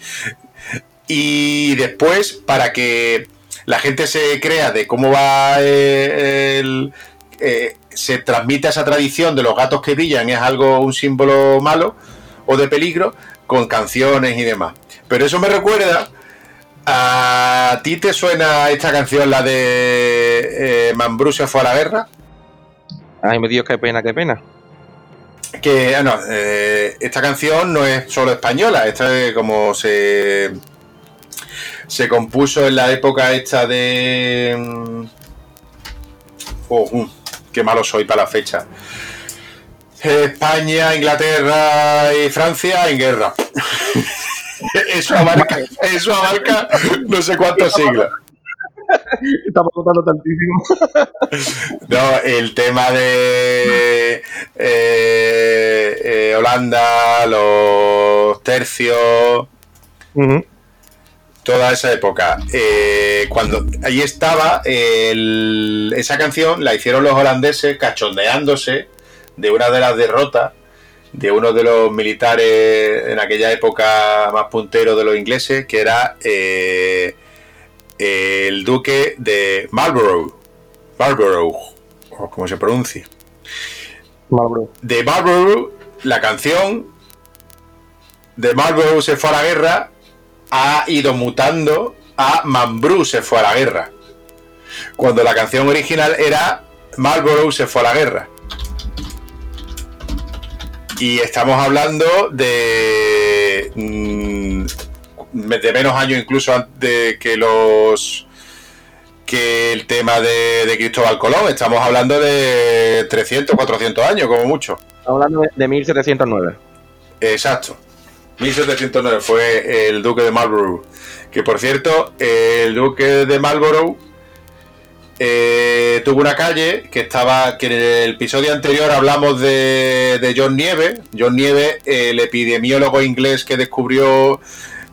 Y después, para que la gente se crea de cómo va eh, el, eh, se transmite esa tradición de los gatos que brillan, es algo, un símbolo malo o de peligro, con canciones y demás. Pero eso me recuerda. ¿A ti te suena esta canción, la de eh, fue a la guerra? Ay, me Dios, qué pena, qué pena. Que, ah, no, eh, esta canción no es solo española, esta es como se. Se compuso en la época esta de. Mm, oh, mm, qué malo soy para la fecha. España, Inglaterra y Francia en guerra. eso, abarca, eso abarca no sé cuántos siglos. Estamos contando tantísimo. No, el tema de eh, eh, Holanda, los tercios, toda esa época. Eh, cuando ahí estaba, esa canción la hicieron los holandeses cachondeándose de una de las derrotas de uno de los militares en aquella época más puntero de los ingleses, que era eh, el duque de Marlborough. Marlborough, o como se pronuncia. Marlborough. De Marlborough, la canción de Marlborough se fue a la guerra ha ido mutando a Mambrú se fue a la guerra. Cuando la canción original era Marlborough se fue a la guerra. Y estamos hablando de, mm, de menos años incluso de que los que el tema de, Cristóbal Colón. Estamos hablando de 300, 400 años como mucho. Estamos hablando de 1709. Exacto. 1709 fue el duque de Marlborough. Que por cierto, el duque de Marlborough eh, tuvo una calle que estaba, que en el episodio anterior hablamos de, John Nieve. John Nieve, el epidemiólogo inglés que descubrió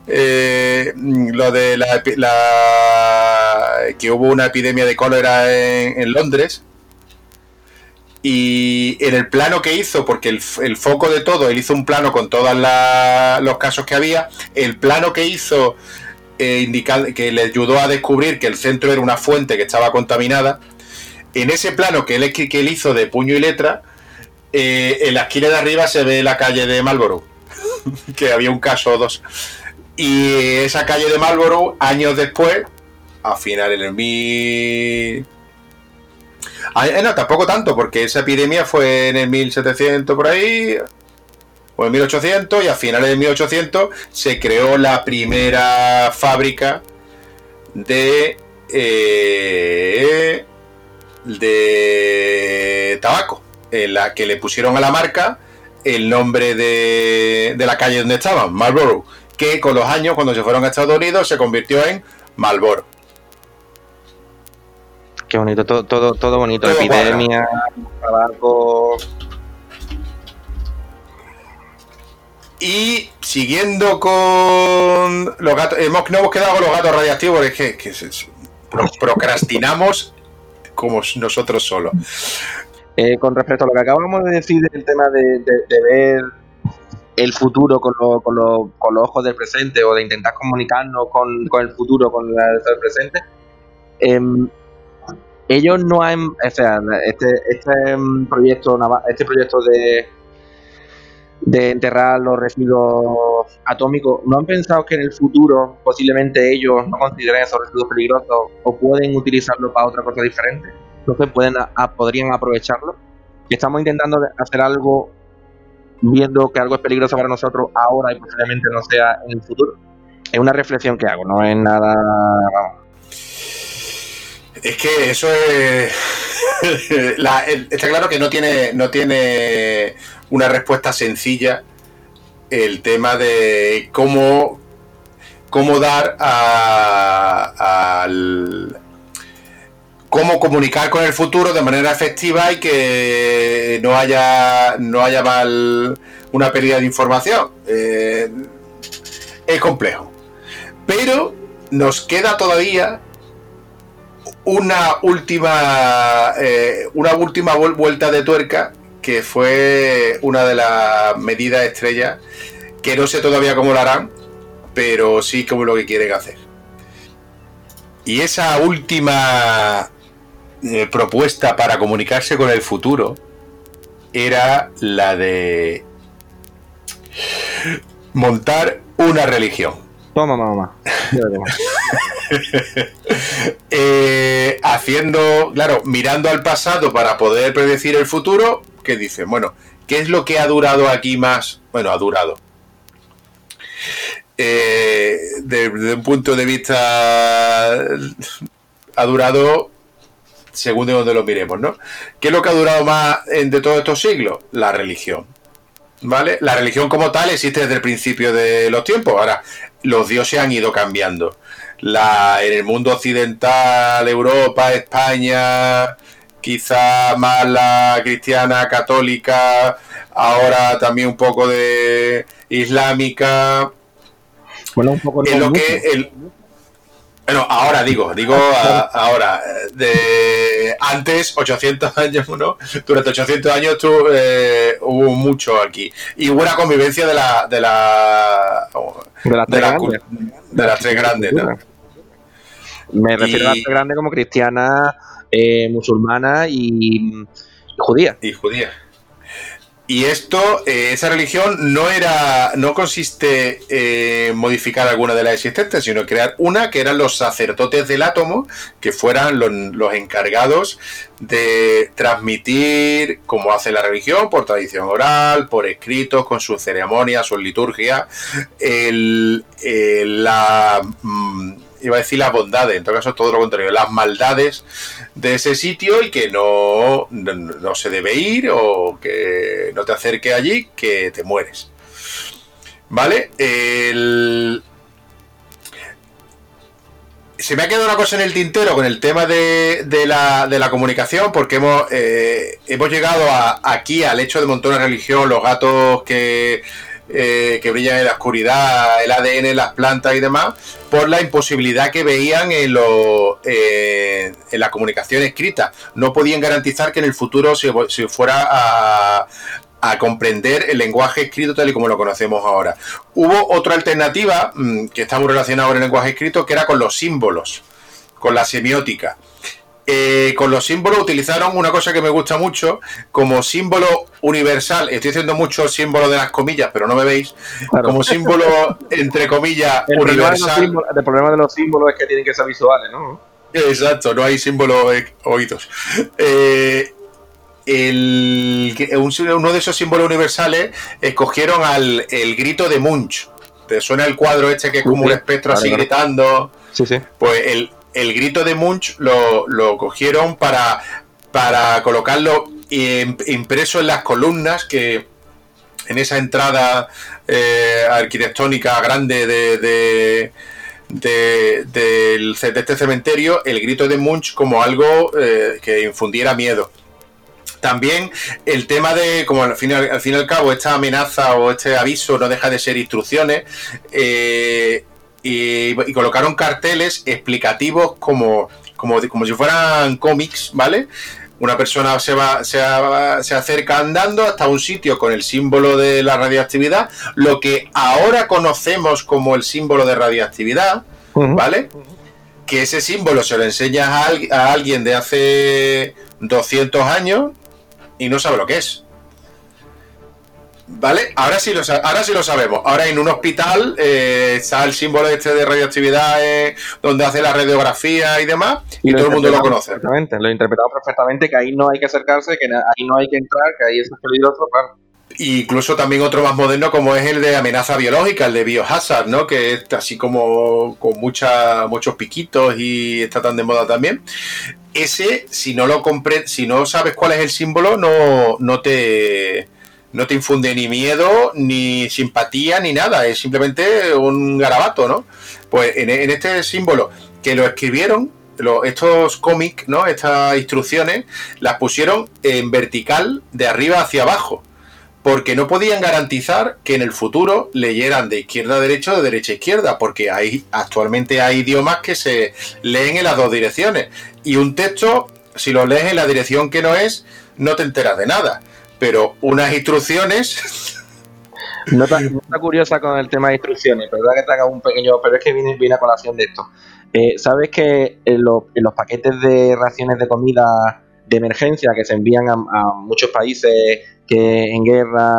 eh, lo de la, que hubo una epidemia de cólera en, Londres. Y en el plano que hizo, porque el, el foco de todo, él hizo un plano con todos los casos que había, el plano que hizo eh, que le ayudó a descubrir que el centro era una fuente que estaba contaminada. En ese plano que él, que él hizo de puño y letra, eh, en la esquina de arriba se ve la calle de Marlborough, que había un caso o dos. Y esa calle de Marlborough, años después, a final en el mil... Ah, eh, no, tampoco tanto, porque esa epidemia fue en el 1700 por ahí, o en 1800 y a finales de 1800 se creó la primera fábrica de, eh, de tabaco, en la que le pusieron a la marca el nombre de, de la calle donde estaban, Marlboro, que con los años, cuando se fueron a Estados Unidos, se convirtió en Marlboro. Qué bonito, todo, todo, todo bonito, epidemia, tabaco, Y siguiendo con los gatos, hemos, no hemos quedado con los gatos radiactivos, es que, procrastinamos como nosotros solos. Eh, con respecto a lo que acabamos de decir del tema de, ver el futuro con, con, los ojos del presente o de intentar comunicarnos con, el futuro con el presente, em, ellos no han, o sea, este, este proyecto, este proyecto de de enterrar los residuos atómicos, ¿no han pensado que en el futuro posiblemente ellos no consideren esos residuos peligrosos o pueden utilizarlo para otra cosa diferente? Entonces pueden podrían aprovecharlo. Estamos intentando hacer algo viendo que algo es peligroso para nosotros ahora y posiblemente no sea en el futuro. Es una reflexión que hago, no es nada... Es que eso es está claro que no tiene, no tiene una respuesta sencilla el tema de cómo, cómo dar al cómo comunicar con el futuro de manera efectiva y que no haya no haya mal una pérdida de información. Eh, es complejo. Pero nos queda todavía una última eh, una última vuelta de tuerca que fue una de las medidas estrellas que no sé todavía cómo lo harán pero sí como lo que quieren hacer y esa última eh, propuesta para comunicarse con el futuro era la de montar una religión. Toma, mamá. Eh, haciendo, claro, mirando al pasado para poder predecir el futuro, ¿qué dicen? Bueno, ¿qué es lo que ha durado aquí más? Bueno, ha durado. Eh, desde un punto de vista ha durado según de donde lo miremos, ¿no? ¿Qué es lo que ha durado más de todos estos siglos? La religión. ¿Vale? La religión como tal existe desde el principio de los tiempos. Ahora, los dioses han ido cambiando. La, en el mundo occidental, Europa, España, quizá más la cristiana católica, ahora también un poco de islámica. Bueno, un poco en lo que el, bueno, ahora digo, digo ahora, de antes, 800 años, ¿no? Durante 800 años eh, hubo mucho aquí. Y una convivencia de la... De, la, de, las, tres grandes, ¿no? Me refiero a las tres grandes como cristiana, eh, musulmana y judía. Y judía. Y esto, eh, esa religión no era, no consiste en modificar alguna de las existentes, sino crear una que eran los sacerdotes del átomo, que fueran los, encargados de transmitir, como hace la religión, por tradición oral, por escritos, con sus ceremonias, sus liturgias, el, la mm, iba a decir las bondades, en todo caso todo lo contrario, las maldades de ese sitio y que no, no, se debe ir o que no te acerque allí, que te mueres. ¿Vale? Se me ha quedado una cosa en el tintero con el tema de, de, la, de la, comunicación, porque hemos, eh, hemos llegado aquí al hecho de montar una religión, los gatos que eh, que brillan en la oscuridad, el ADN, las plantas y demás, por la imposibilidad que veían en, eh, en la comunicación escrita. No podían garantizar que en el futuro se, fuera a, a comprender el lenguaje escrito tal y como lo conocemos ahora. Hubo otra alternativa mm, que está muy relacionada con el lenguaje escrito, que era con los símbolos, con la semiótica. Eh, con los símbolos utilizaron una cosa que me gusta mucho como símbolo universal. Estoy haciendo mucho símbolo de las comillas, pero no me veis. Como símbolo, entre comillas, universal. el problema de los símbolos es que tienen que ser visuales, ¿no? Exacto, no hay símbolos oídos. Eh, uno de esos símbolos universales escogieron al el grito de Munch. ¿Te suena el cuadro este que es como un espectro así gritando? Sí, sí. Pues el, el grito de Munch lo, cogieron para, para colocarlo impreso en las columnas que en esa entrada eh, arquitectónica grande de, de, de, este cementerio, el grito de Munch como algo eh, que infundiera miedo. También el tema de, como al fin, al y al cabo, esta amenaza o este aviso no deja de ser instrucciones, eh, y, colocaron carteles explicativos como, como, como si fueran cómics, ¿vale? Una persona se, va, se, se, acerca andando hasta un sitio con el símbolo de la radioactividad, lo que ahora conocemos como el símbolo de radioactividad, ¿vale? Que ese símbolo se lo enseñas a, a, alguien de hace 200 años y no sabe lo que es. ¿Vale? Ahora sí lo, ahora sí lo sabemos. Ahora en un hospital eh, está el símbolo este de radioactividad eh, donde hace la radiografía y demás, y, todo el mundo lo conoce. Perfectamente, lo he interpretado perfectamente, que ahí no hay que acercarse, que ahí no hay que entrar, que ahí es peligroso, claro. Incluso también otro más moderno como es el de amenaza biológica, el de biohazard, ¿no? Que es así como con mucha, muchos piquitos y está tan de moda también. Ese, si no lo compre, si no sabes cuál es el símbolo, no, no te no te infunde ni miedo, ni simpatía, ni nada. Es simplemente un garabato, ¿no? Pues en, este símbolo que lo escribieron, estos cómics, ¿no? Estas instrucciones las pusieron en vertical de arriba hacia abajo porque no podían garantizar que en el futuro leyeran de izquierda a derecha o de derecha a izquierda, porque hay, actualmente hay idiomas que se leen en las dos direcciones. Y un texto, si lo lees en la dirección que no es, no te enteras de nada. Pero unas instrucciones... No está, curiosa con el tema de instrucciones, verdad que te haga un pequeño, pero es que viene, viene a colación de esto. Eh, ¿Sabes que en, los paquetes de raciones de comida de emergencia que se envían a muchos países que en guerra,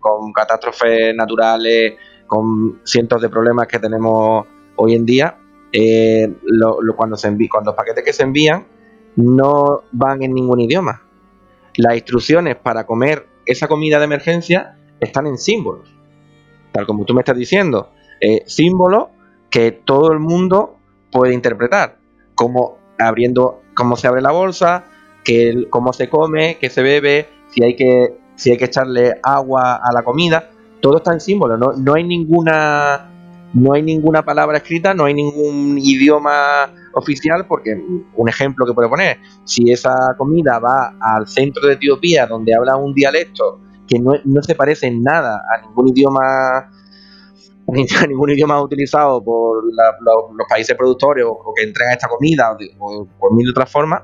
con catástrofes naturales, con cientos de problemas que tenemos hoy en día, eh, cuando, se cuando los paquetes que se envían no van en ningún idioma. Las instrucciones para comer esa comida de emergencia están en símbolos, tal como tú me estás diciendo, eh, símbolos que todo el mundo puede interpretar, como abriendo, cómo se abre la bolsa, que, cómo se come, qué se bebe, si hay que, si hay que echarle agua a la comida, todo está en símbolo, no, no hay ninguna no hay ninguna palabra escrita, no hay ningún idioma oficial, porque un ejemplo que puedo poner, si esa comida va al centro de Etiopía, donde habla un dialecto que no, se parece en nada a ningún idioma a ningún idioma utilizado por los, países productores o, que entregan esta comida o, por mil otras formas,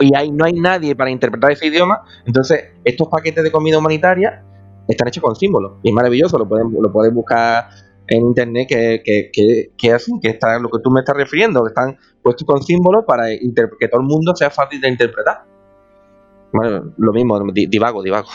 y ahí no hay nadie para interpretar ese idioma, entonces estos paquetes de comida humanitaria están hechos con símbolos. Y es maravilloso, lo pueden, lo pueden buscar en internet que, que, que, que hacen, que está lo que tú me estás refiriendo, que están puestos con símbolos para que todo el mundo sea fácil de interpretar. Bueno, lo mismo, divago, divago.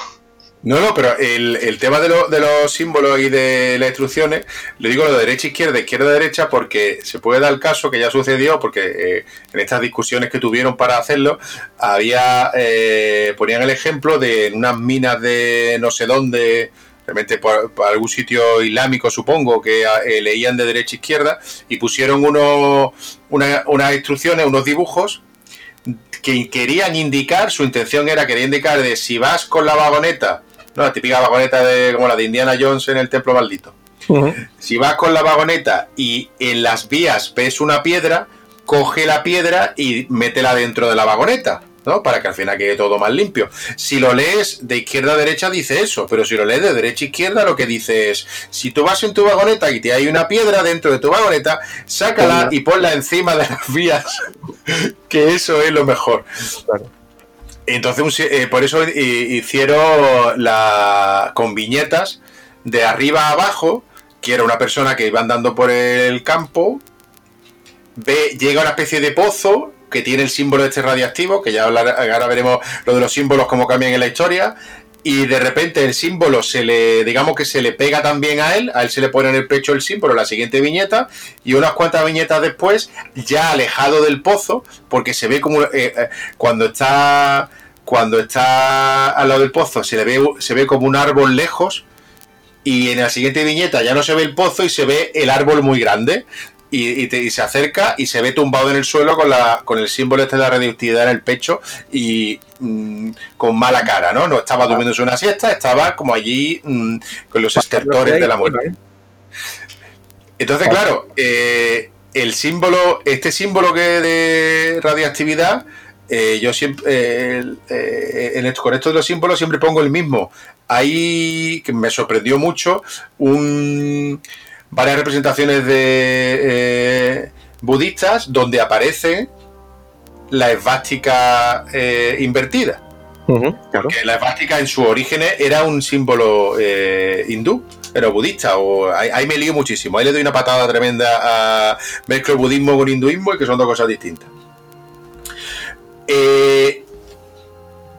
No, no, pero el, tema de, de, los símbolos y de las instrucciones, le digo lo de derecha, izquierda, izquierda, derecha, porque se puede dar el caso que ya sucedió, porque eh, en estas discusiones que tuvieron para hacerlo, había eh, ponían el ejemplo de unas minas de no sé dónde, realmente por, algún sitio islámico, supongo, que eh, leían de derecha a izquierda, y pusieron unos, unas instrucciones, unos dibujos que querían indicar, su intención era quería indicar de si vas con la vagoneta la típica vagoneta de, como la de Indiana Jones en el templo maldito. Si vas con la vagoneta y en las vías ves una piedra, coge la piedra y métela dentro de la vagoneta. ¿No? Para que al final quede todo más limpio. Si lo lees de izquierda a derecha dice eso, pero si lo lees de derecha a izquierda lo que dice es, si tú vas en tu vagoneta y te hay una piedra dentro de tu vagoneta, sácala y ponla encima de las vías, que eso es lo mejor. Entonces, eh, por eso hicieron la, con viñetas de arriba a abajo, que era una persona que iba andando por el campo, ve, llega a una especie de pozo que tiene el símbolo este radiactivo, que ya ahora veremos lo de los símbolos, cómo cambian en la historia, y de repente el símbolo se le, digamos que se le pega también a él, a él se le pone en el pecho el símbolo, la siguiente viñeta, y unas cuantas viñetas después, ya alejado del pozo, porque se ve como eh, eh, cuando está cuando está al lado del pozo, se le ve, se ve como un árbol lejos, y en la siguiente viñeta ya no se ve el pozo y se ve el árbol muy grande. Y, se acerca y se ve tumbado en el suelo con, la, con el símbolo este de la radioactividad en el pecho y mm, con mala cara, ¿no? No estaba durmiéndose una siesta, estaba como allí mm, con los estertores de la muerte. Entonces, claro, eh, el símbolo, este símbolo que de radioactividad, eh, yo siempre, eh, en con esto de los símbolos siempre pongo el mismo. Ahí, que me sorprendió mucho, un varias representaciones de eh, budistas donde aparece la esvástica eh, invertida. Porque la esvástica en su origen era un símbolo eh, hindú, era budista. O, ahí, me lío muchísimo. Ahí le doy una patada tremenda a mezclo el budismo con hinduismo y que son dos cosas distintas.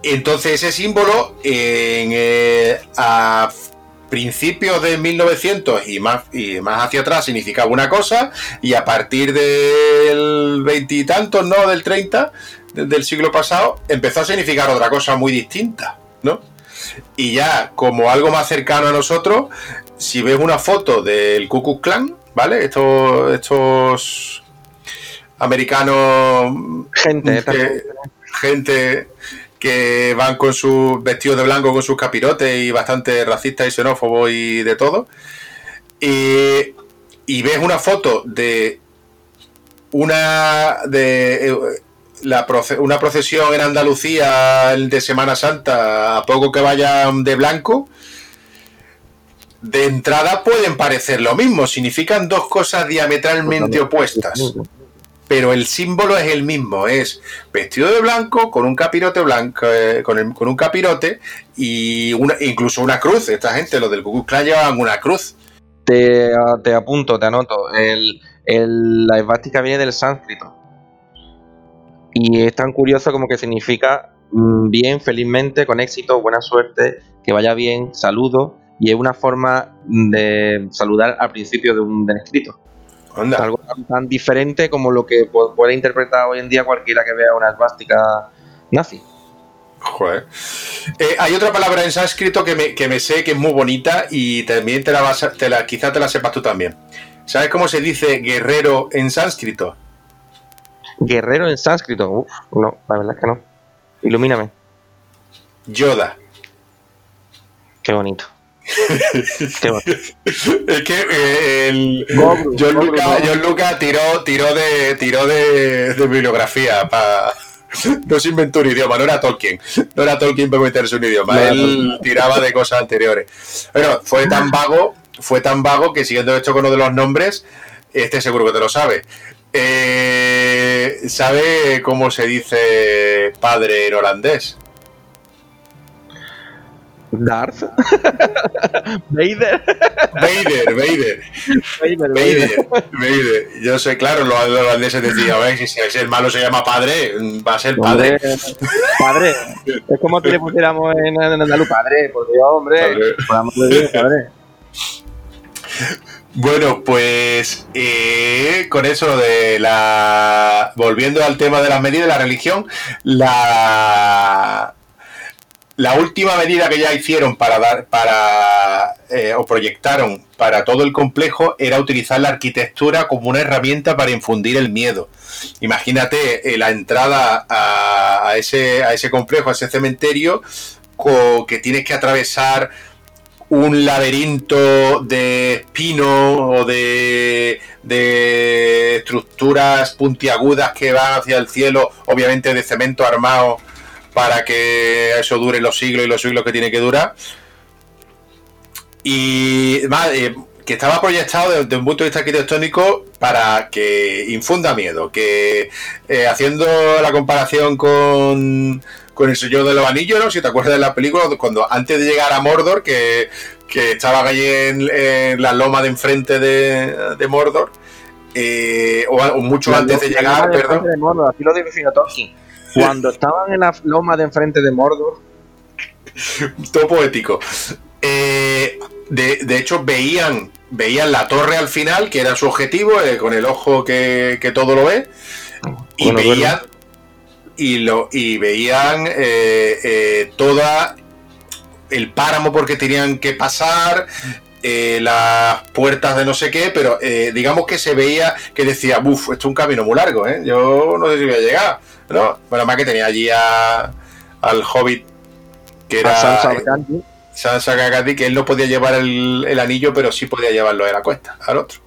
entonces ese símbolo en, a principios de 1900 y más, y más hacia atrás significaba una cosa y a partir del veintitantos, ¿no? Del 30, del siglo pasado, empezó a significar otra cosa muy distinta, ¿no? Y ya, como algo más cercano a nosotros, si ves una foto del Ku Klux Klan, ¿vale? Estos, estos americanos. Gente, que, gente que van con sus vestidos de blanco, con sus capirotes y bastante racistas y xenófobos y de todo. Y, y ves una foto de una de eh, la una procesión en Andalucía de Semana Santa, a poco que vayan de blanco, de entrada pueden parecer lo mismo, significan dos cosas diametralmente opuestas. Pero el símbolo es el mismo, es vestido de blanco con un capirote blanco, eh, con, un capirote y una, incluso una cruz. Esta gente, los del Google Clan, llevan una cruz. Te, apunto, te anoto. La esvástica viene del sánscrito. Y es tan curioso como que significa mm, bien, felizmente, con éxito, buena suerte, que vaya bien, saludo. Y es una forma de saludar al principio de un, escrito. Algo tan, diferente como lo que puede interpretar hoy en día cualquiera que vea una esvástica nazi. Joder. Eh, hay otra palabra en sánscrito que me, que me, sé que es muy bonita y también te la vas te la, quizá te la sepas tú también. ¿Sabes cómo se dice guerrero en sánscrito? Guerrero en sánscrito. Uf, no, la verdad es que no. Ilumíname. Yoda. Qué bonito. Qué es que eh, el John, Lucas, tiró, tiró de tiró de, bibliografía para no se inventó un idioma, no era Tolkien, no era Tolkien para meterse un idioma, él tiraba de cosas anteriores. Pero fue tan vago fue tan vago que siguiendo esto con uno de los nombres, este seguro que te lo sabe. Eh, ¿Sabe cómo se dice padre en holandés? Darth. Vader. Vader, Vader. Vader, Vader. Yo sé, claro, los holandeses decían, a ver, si, el malo se llama padre, va a ser padre. Padre. Es como si le pusiéramos en, andaluz, padre, por Dios, hombre. Padre. padre. Bueno, pues eh, con eso de la. Volviendo al tema de las medidas de la religión, la. La última medida que ya hicieron para dar, para, eh, o proyectaron para todo el complejo era utilizar la arquitectura como una herramienta para infundir el miedo. Imagínate eh, la entrada a, ese, a ese complejo, a ese cementerio, que tienes que atravesar un laberinto de espino o de, de estructuras puntiagudas que van hacia el cielo, obviamente de cemento armado para que eso dure los siglos y los siglos que tiene que durar. Y eh, que estaba proyectado desde un punto de vista arquitectónico para que infunda miedo, que eh, haciendo la comparación con con el Señor de los Anillos, ¿no? Si te acuerdas de la película, cuando antes de llegar a Mordor, que, estaba allí en, la loma de enfrente de, Mordor, eh, o, mucho antes de llegar, perdón. De Mordor, así lo definió Tolkien. Cuando estaban en la loma de enfrente de Mordor. Todo poético. Eh, de, hecho, veían, veían la torre al final, que era su objetivo, eh, con el ojo que, todo lo ve, y veían, y, lo, y veían eh, eh, toda el páramo porque tenían que pasar, eh, las puertas de no sé qué, pero digamos que se veía que decía, uff, esto es un camino muy largo, yo no sé si voy a llegar. ¿No? Bueno, más que tenía allí a, al hobbit que era Sansa Gagati, que él no podía llevar el, anillo, pero sí podía llevarlo de la cuesta, al otro.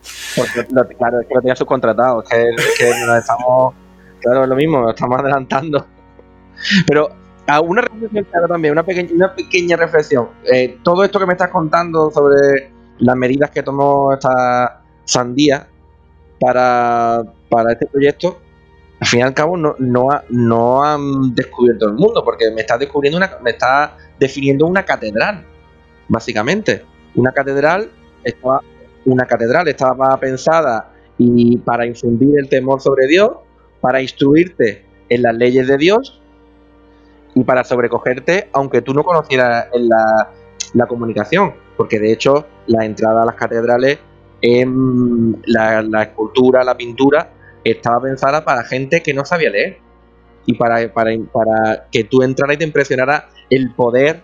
claro, es que lo tenía subcontratado, que, que estamos Claro, es lo mismo, estamos adelantando. Pero a una reflexión también, una pequeña, una pequeña reflexión. Eh, todo esto que me estás contando sobre las medidas que tomó esta sandía para, este proyecto, al fin y al cabo no, no, han descubierto el mundo, porque me está descubriendo una, me está definiendo una catedral, básicamente. Una catedral estaba, una catedral estaba pensada y para infundir el temor sobre Dios para instruirte en las leyes de Dios y para sobrecogerte aunque tú no conocieras la, la comunicación, porque de hecho la entrada a las catedrales, en la, escultura, la pintura, estaba pensada para gente que no sabía leer y para, para, para que tú entraras y te impresionara el poder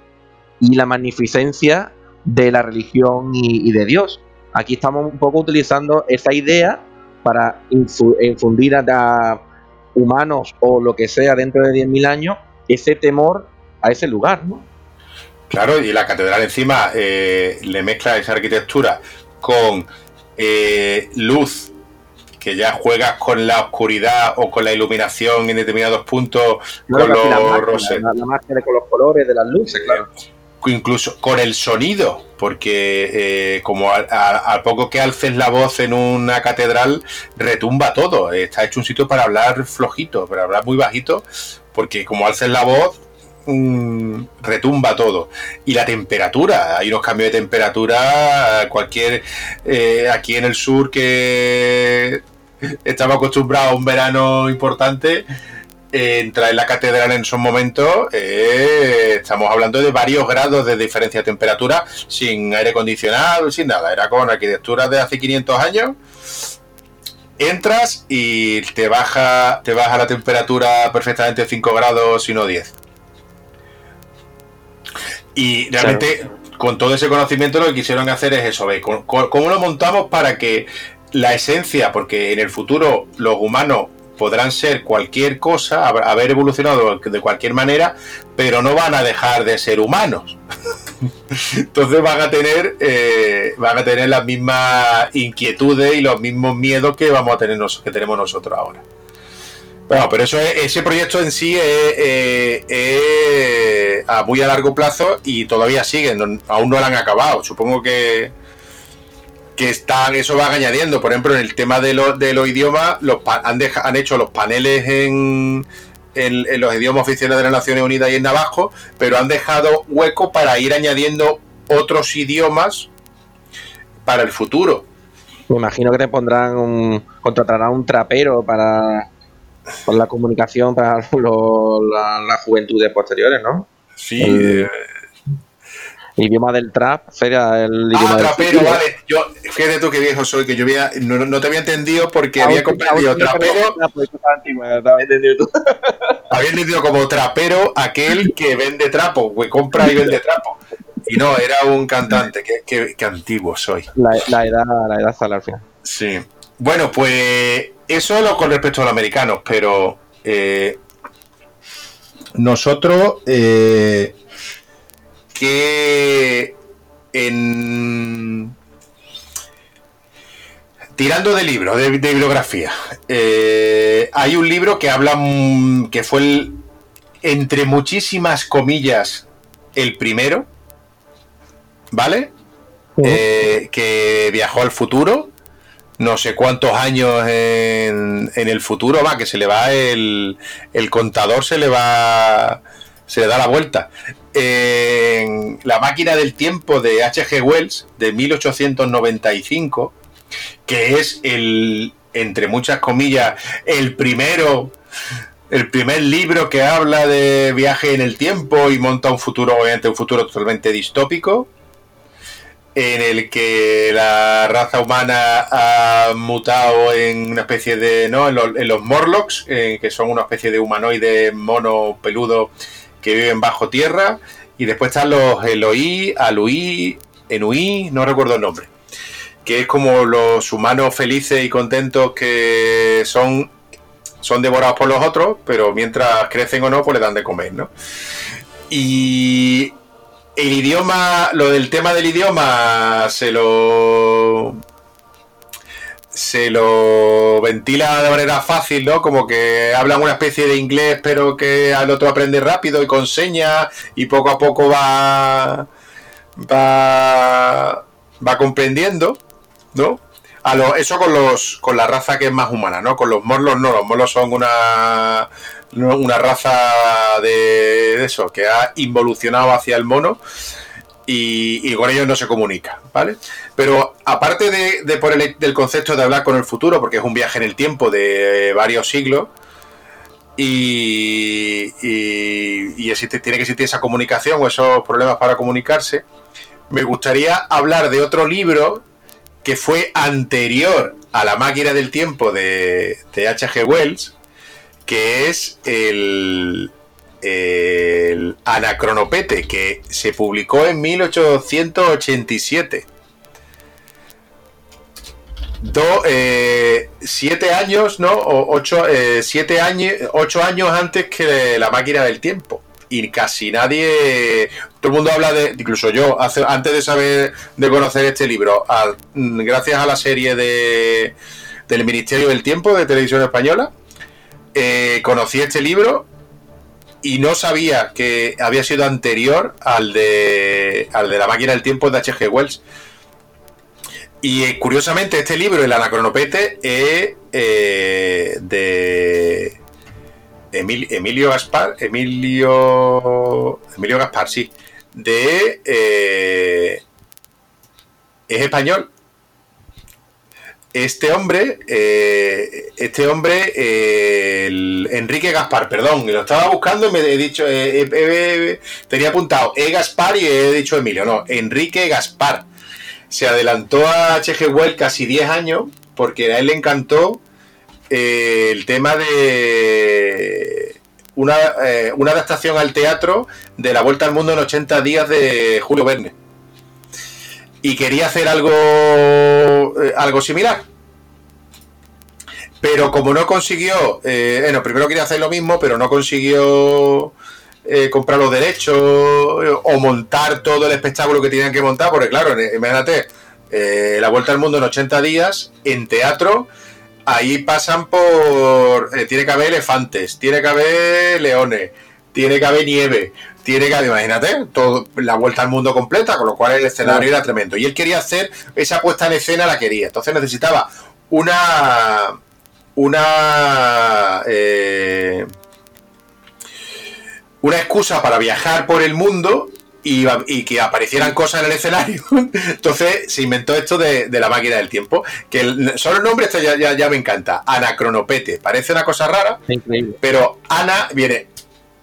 y la magnificencia de la religión y, de Dios. Aquí estamos un poco utilizando esa idea para infundir a, humanos o lo que sea dentro de 10.000 años ese temor a ese lugar, ¿no? Claro, y la catedral encima eh, le mezcla esa arquitectura con eh, luz, que ya juegas con la oscuridad o con la iluminación en determinados puntos, con los roses. La, la, con los colores de las luces, claro incluso con el sonido, porque eh, como a, poco que alces la voz en una catedral, retumba todo. Está hecho un sitio para hablar flojito, para hablar muy bajito, porque como alces la voz, mm, retumba todo. Y la temperatura, hay unos cambios de temperatura, cualquier, eh, aquí en el sur que estamos acostumbrados a un verano importante, entrar en la catedral en esos momentos, eh, estamos hablando de varios grados de diferencia de temperatura, sin aire acondicionado, sin nada. Era con arquitectura de hace 500 años. Entras y te baja, te baja la temperatura perfectamente 5 grados, sino 10. Y realmente, con todo ese conocimiento, lo que quisieron hacer es eso. ¿Cómo lo montamos para que la esencia, porque en el futuro los humanos podrán ser cualquier cosa, haber evolucionado de cualquier manera, pero no van a dejar de ser humanos. Entonces van a tener eh, van a tener las mismas inquietudes y los mismos miedos que vamos a tener que tenemos nosotros ahora. Bueno, pero eso ese proyecto en sí es, a muy a largo plazo y todavía siguen, aún no lo han acabado. Supongo que, que están, eso van añadiendo. Por ejemplo, en el tema de, de los idiomas, los han, han hecho los paneles en, en, los idiomas oficiales de las Naciones Unidas y en Navajo, pero han dejado hueco para ir añadiendo otros idiomas para el futuro. Me imagino que te pondrán un, contratarán un trapero para, la comunicación para las juventudes posteriores, ¿no? Sí, eh, idioma del trap sería el ah, idioma ah, trapero, vale. Yo, fíjate tú qué viejo soy, que yo había, no, te había entendido porque había comprendido trapero. había entendido como trapero aquel que vende trapo, que compra y vende trapo. Y no, era un cantante, que, antiguo soy. La, edad, la edad sale al final. Sí. Bueno, pues eso lo con respecto a los americanos, pero eh, nosotros eh, que en tirando de libros, de, bibliografía, eh, hay un libro que habla que fue el, entre muchísimas comillas el primero, ¿vale? Eh, que viajó al futuro, no sé cuántos años en, en, el futuro va, que se le va el, el contador, se le va, se le da la vuelta en La máquina del tiempo de H.G. Wells de 1895, que es el, entre muchas comillas, el primero, el primer libro que habla de viaje en el tiempo y monta un futuro, obviamente un futuro totalmente distópico, en el que la raza humana ha mutado en una especie de, ¿no? En los, Morlocks, eh, que son una especie de humanoide mono peludo que viven bajo tierra. Y después están los Eloí, Aluí, Enuí, no recuerdo el nombre. Que es como los humanos felices y contentos que son, son devorados por los otros, pero mientras crecen o no, pues le dan de comer, ¿no? Y el idioma, lo del tema del idioma se lo se lo ventila de manera fácil, ¿no? Como que hablan una especie de inglés, pero que al otro aprende rápido y con señas y poco a poco va va va comprendiendo, ¿no? A lo, eso con los con la raza que es más humana, ¿no? Con los morlos no, los morlos son una una raza de eso que ha involucionado hacia el mono y, con ellos no se comunica, ¿vale? Pero aparte de, por el del concepto de hablar con el futuro, porque es un viaje en el tiempo de varios siglos, y, tiene que existir esa comunicación o esos problemas para comunicarse, me gustaría hablar de otro libro que fue anterior a la máquina del tiempo de, de H.G. Wells, que es el, el Anacronopete, que se publicó en 1887. Do, eh, siete años, ¿no? O ocho, eh, siete años, ocho años antes que la máquina del tiempo. Y casi nadie, todo el mundo habla de, incluso yo, hace, antes de saber, de conocer este libro, mm, gracias a la serie de, del Ministerio del Tiempo de Televisión Española, eh, conocí este libro y no sabía que había sido anterior al de, al de la máquina del tiempo de H.G. Wells. Y eh, curiosamente, este libro, El Anacronopete, es eh, de Emilio Gaspar. Emilio. Emilio Gaspar, sí. De. Eh, es español. Este hombre, este hombre, Enrique Gaspar, perdón, lo estaba buscando y me he dicho, tenía apuntado E. Gaspar y he dicho Emilio, no, Enrique Gaspar se adelantó a H.G. Wells casi 10 años porque a él le encantó eh, el tema de una, eh, una, adaptación al teatro de La Vuelta al Mundo en 80 días de Julio Verne. Y quería hacer algo, eh, algo similar. Pero como no consiguió, bueno, primero quería hacer lo mismo, pero no consiguió eh, comprar los derechos o montar todo el espectáculo que tenían que montar, porque claro, imagínate, eh, la vuelta al mundo en 80 días, en teatro, ahí pasan por... Eh, tiene que haber elefantes, tiene que haber leones, tiene que haber nieve, tiene que imagínate, todo, la vuelta al mundo completa, con lo cual el escenario era tremendo. Y él quería hacer esa puesta en escena, la quería. Entonces necesitaba una... Una... Eh, una excusa para viajar por el mundo y, que aparecieran cosas en el escenario. Entonces se inventó esto de, la máquina del tiempo, que solo el nombre este ya, ya, me encanta, Anacronopete. Parece una cosa rara, pero Ana viene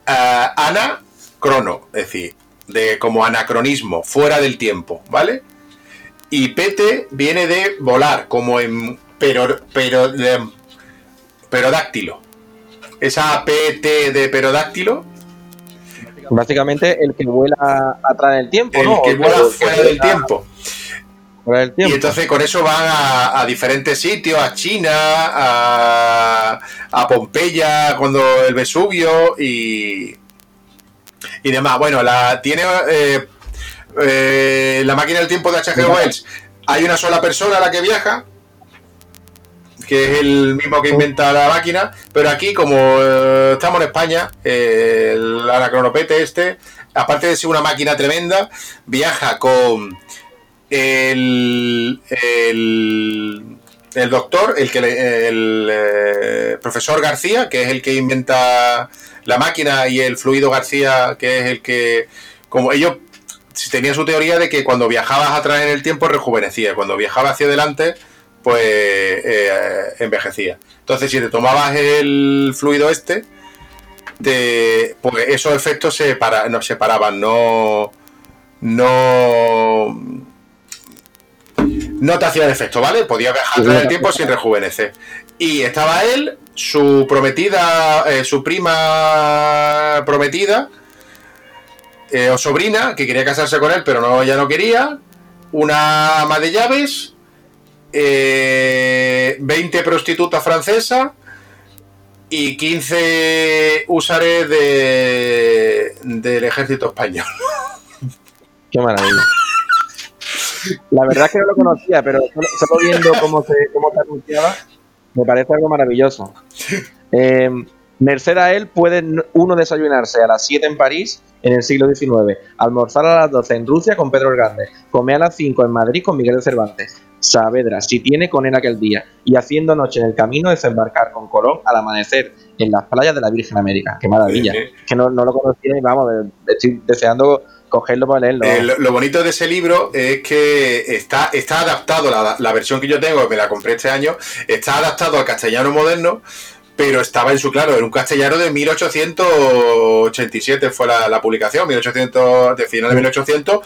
uh, Ana crono, es decir, de como anacronismo, fuera del tiempo, ¿vale? Y pete viene de volar, como en pero pero de, perodáctilo. Esa PT de perodáctilo Básicamente el que vuela atrás del tiempo, el que vuela fuera del tiempo. Y entonces con eso van a, diferentes sitios, a China, a, Pompeya, cuando el Vesubio y, y demás. Bueno, la tiene eh, eh, la máquina del tiempo de H.G. Wells. Hay una sola persona a la que viaja, que es el mismo que inventa la máquina, pero aquí como eh, estamos en España, el anacronopete este, aparte de ser una máquina tremenda, viaja con el, el, doctor, el que el eh, profesor García, que es el que inventa la máquina, y el fluido García, que es el que, como ellos tenían su teoría de que cuando viajabas atrás en el tiempo rejuvenecía, cuando viajaba hacia adelante pues eh, envejecía. Entonces, si te tomabas el fluido este, pues esos efectos se para, no se paraban, no, no, no te hacían efecto, ¿vale? Podía viajar todo el tiempo sin rejuvenecer. Y estaba él, su prometida, eh, su prima prometida, eh, o sobrina, que quería casarse con él, pero no, ya no quería, una ama de llaves eh, 20 prostitutas francesas y 15 usares de, del ejército español. Qué maravilla. La verdad es que no lo conocía, pero solo, viendo cómo se, cómo se anunciaba, me parece algo maravilloso. Eh, merced a él puede uno desayunarse a las 7 en París en el siglo XIX, almorzar a las 12 en Rusia con Pedro el Grande, comer a las 5 en Madrid con Miguel de Cervantes, Saavedra, si tiene con él aquel día, y haciendo noche en el camino desembarcar con Colón al amanecer en las playas de la Virgen América. ¡Qué maravilla! Que no, lo conocía y vamos, estoy deseando cogerlo para leerlo. Eh, lo, bonito de ese libro es que está, está adaptado, la, la versión que yo tengo, que me la compré este año, está adaptado al castellano moderno pero estaba en su claro, en un castellano de 1887 fue la, publicación, 1800, de final de 1800,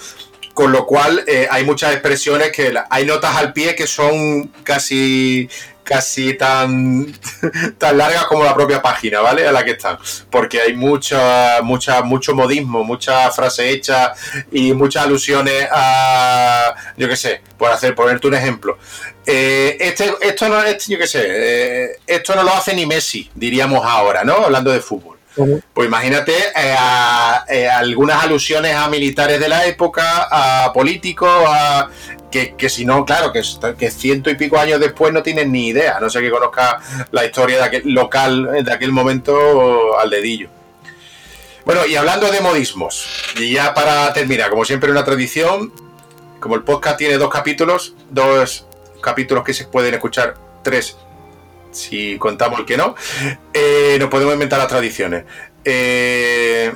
con lo cual eh, hay muchas expresiones que hay notas al pie que son casi casi tan, tan largas como la propia página, ¿vale? A la que están. Porque hay mucha, mucha, mucho modismo, mucha frase hecha y muchas alusiones a, yo qué sé, por hacer, ponerte un ejemplo. Eh, este, esto no, este, yo qué sé, eh, esto no lo hace ni Messi, diríamos ahora, ¿no? Hablando de fútbol. Pues imagínate eh, a, algunas alusiones a militares de la época, a políticos, a, que, si no, claro, que, que ciento y pico años después no tienen ni idea, no sé que conozca la historia de aquel local de aquel momento al dedillo. Bueno, y hablando de modismos, y ya para terminar, como siempre una tradición, como el podcast tiene dos capítulos, dos capítulos que se pueden escuchar, tres si contamos el que no, eh, nos podemos inventar las tradiciones. Eh,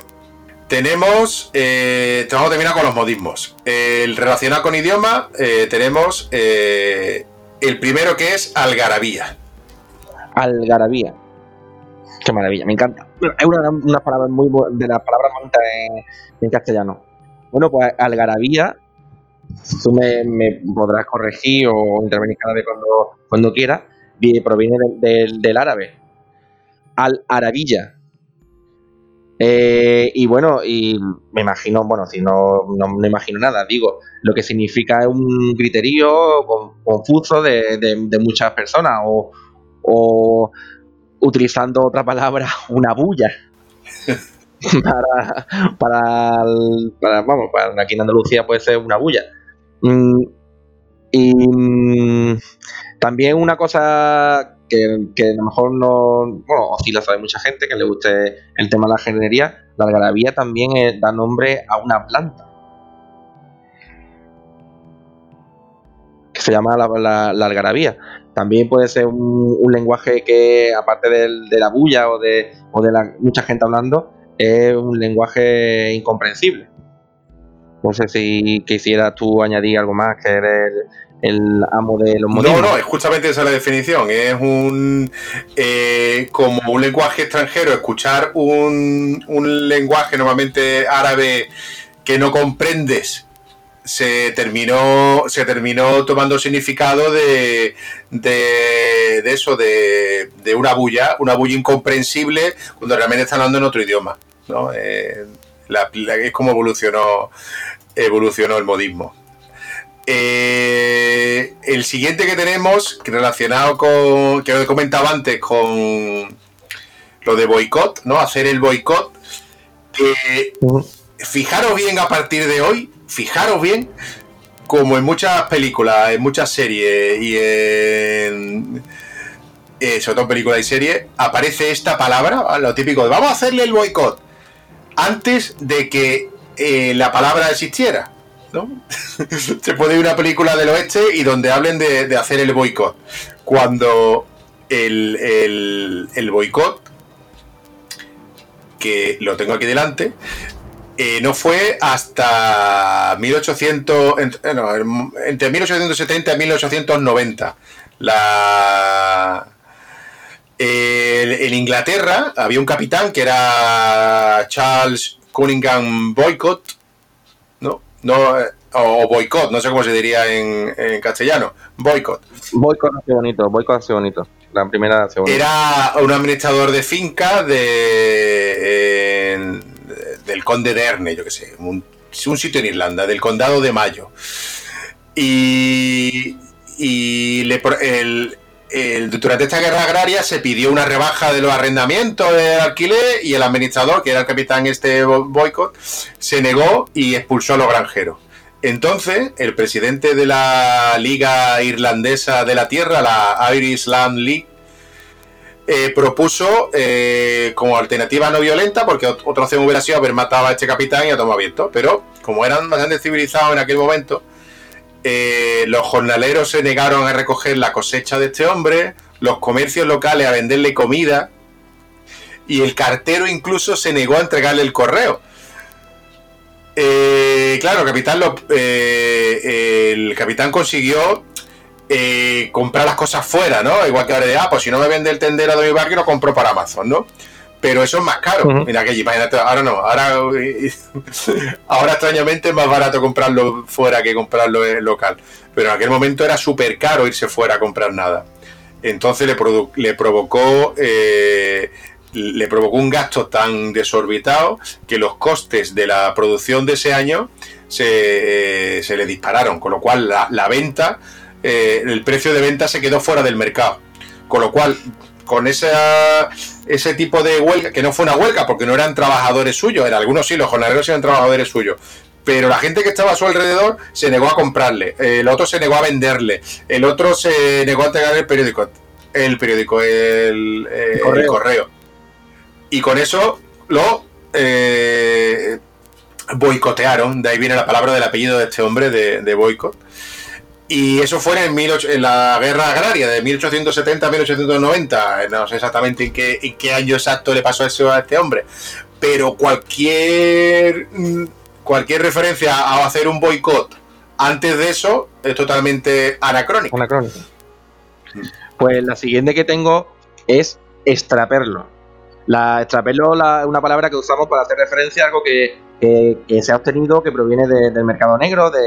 tenemos, eh, vamos a terminar con los modismos. El relacionado con idioma, eh, tenemos eh, el primero que es algarabía. Algarabía. Qué maravilla, me encanta. Es una, una palabra muy de las palabras más en, en, castellano. Bueno, pues algarabía, tú me, podrás corregir o intervenir cada vez cuando, cuando quieras, proviene del, del árabe. Al-arabilla eh, y bueno, y me imagino, bueno, si no, no, imagino nada, digo, lo que significa es un griterío confuso de, muchas personas o, o, utilizando otra palabra, una bulla. para, para, vamos, para aquí en Andalucía puede ser una bulla. Mm, y mm, también una cosa que, a lo mejor no, bueno, o sí la sabe mucha gente, que le guste el tema de la jardinería, la algarabía también da nombre a una planta. Que se llama la, algarabía. También puede ser un, lenguaje que, aparte de, la bulla o de, o de la, mucha gente hablando, es un lenguaje incomprensible. No sé si quisieras tú añadir algo más, que eres el amo de los modismos. No, no, es justamente esa la definición. Es un eh, como un lenguaje extranjero, escuchar un, lenguaje normalmente árabe que no comprendes se terminó se terminó tomando significado de, de, eso de, una bulla una bulla incomprensible cuando realmente están hablando en otro idioma ¿no? Eh, es como evolucionó evolucionó el modismo eh, el siguiente que tenemos, relacionado con, que lo he comentado antes, con lo de boicot, ¿no? Hacer el boicot. fijaros bien a partir de hoy, fijaros bien, como en muchas películas, en muchas series y en. Eh, sobre todo películas y series, aparece esta palabra, lo típico de vamos a hacerle el boicot, antes de que eh, la palabra existiera. Se puede ir una película del oeste y donde hablen de, hacer el boicot. Cuando el, el, boicot, que lo tengo aquí delante, eh, no fue hasta 1800, entre, entre 1870 y 1890. La, en Inglaterra había un capitán que era Charles Cunningham Boycott, no, eh, o boicot, no sé cómo se diría en, castellano. Boicot. Boicot hace bonito, boicot hace bonito. La primera hace bonito. Era un administrador de finca de, del conde de Erne, yo que sé, un, sitio en Irlanda, del condado de Mayo. Y, y le, el, durante esta guerra agraria se pidió una rebaja de los arrendamientos de alquiler y el administrador, que era el capitán este boicot, se negó y expulsó a los granjeros. Entonces, el presidente de la Liga Irlandesa de la Tierra, la Irish Land League, eh, propuso eh, como alternativa no violenta, porque otra opción hubiera sido haber matado a este capitán y a tomar viento, pero como eran bastante civilizados en aquel momento, eh, los jornaleros se negaron a recoger la cosecha de este hombre, los comercios locales a venderle comida y el cartero incluso se negó a entregarle el correo. Eh, claro, capitán, eh, el capitán consiguió comprar las cosas fuera, ¿no? Igual que ahora de, ah, pues si no me vende el tendero de mi barrio, lo compro para Amazon, ¿no? Pero eso es más caro. Mira que imagínate, ahora no, ahora, ahora extrañamente es más barato comprarlo fuera que comprarlo en local. Pero en aquel momento era súper caro irse fuera a comprar nada. Entonces le, le provocó eh, le provocó un gasto tan desorbitado que los costes de la producción de ese año se, se le dispararon, con lo cual la, venta, eh, el precio de venta se quedó fuera del mercado. Con lo cual, con esa, ese tipo de huelga, que no fue una huelga porque no eran trabajadores suyos, en algunos sí, los jornaleros eran trabajadores suyos, pero la gente que estaba a su alrededor se negó a comprarle, el otro se negó a venderle, el otro se negó a entregar el periódico, el periódico, el, correo. Y con eso lo eh, boicotearon, de ahí viene la palabra del apellido de este hombre de, de boicot. Y eso fue en, en la guerra agraria de 1870 a 1890. No sé exactamente en qué, en qué año exacto le pasó eso a este hombre. Pero cualquier mm, cualquier referencia a hacer un boicot antes de eso es totalmente anacrónico. Anacrónico. Pues la siguiente que tengo es extraperlo. La extraperlo es una palabra que usamos para hacer referencia a algo que, se ha obtenido, que proviene del mercado negro, de,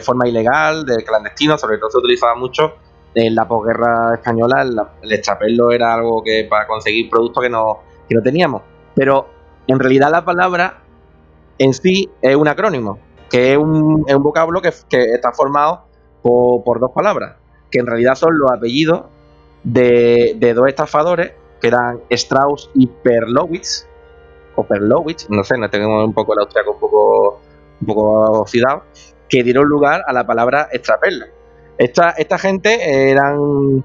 forma ilegal, de clandestino, sobre todo se utilizaba mucho en la posguerra española. El, extraperlo era algo que para conseguir productos que no, que no teníamos. Pero en realidad la palabra en sí es un acrónimo, que es un, vocablo que, está formado por, dos palabras, que en realidad son los apellidos de, dos estafadores, que eran Strauss y Perlowitz, o Perlowitz, no sé, no tenemos un poco el austriaco un poco, un poco oxidado, que dieron lugar a la palabra extraperla. Esta, esta gente eran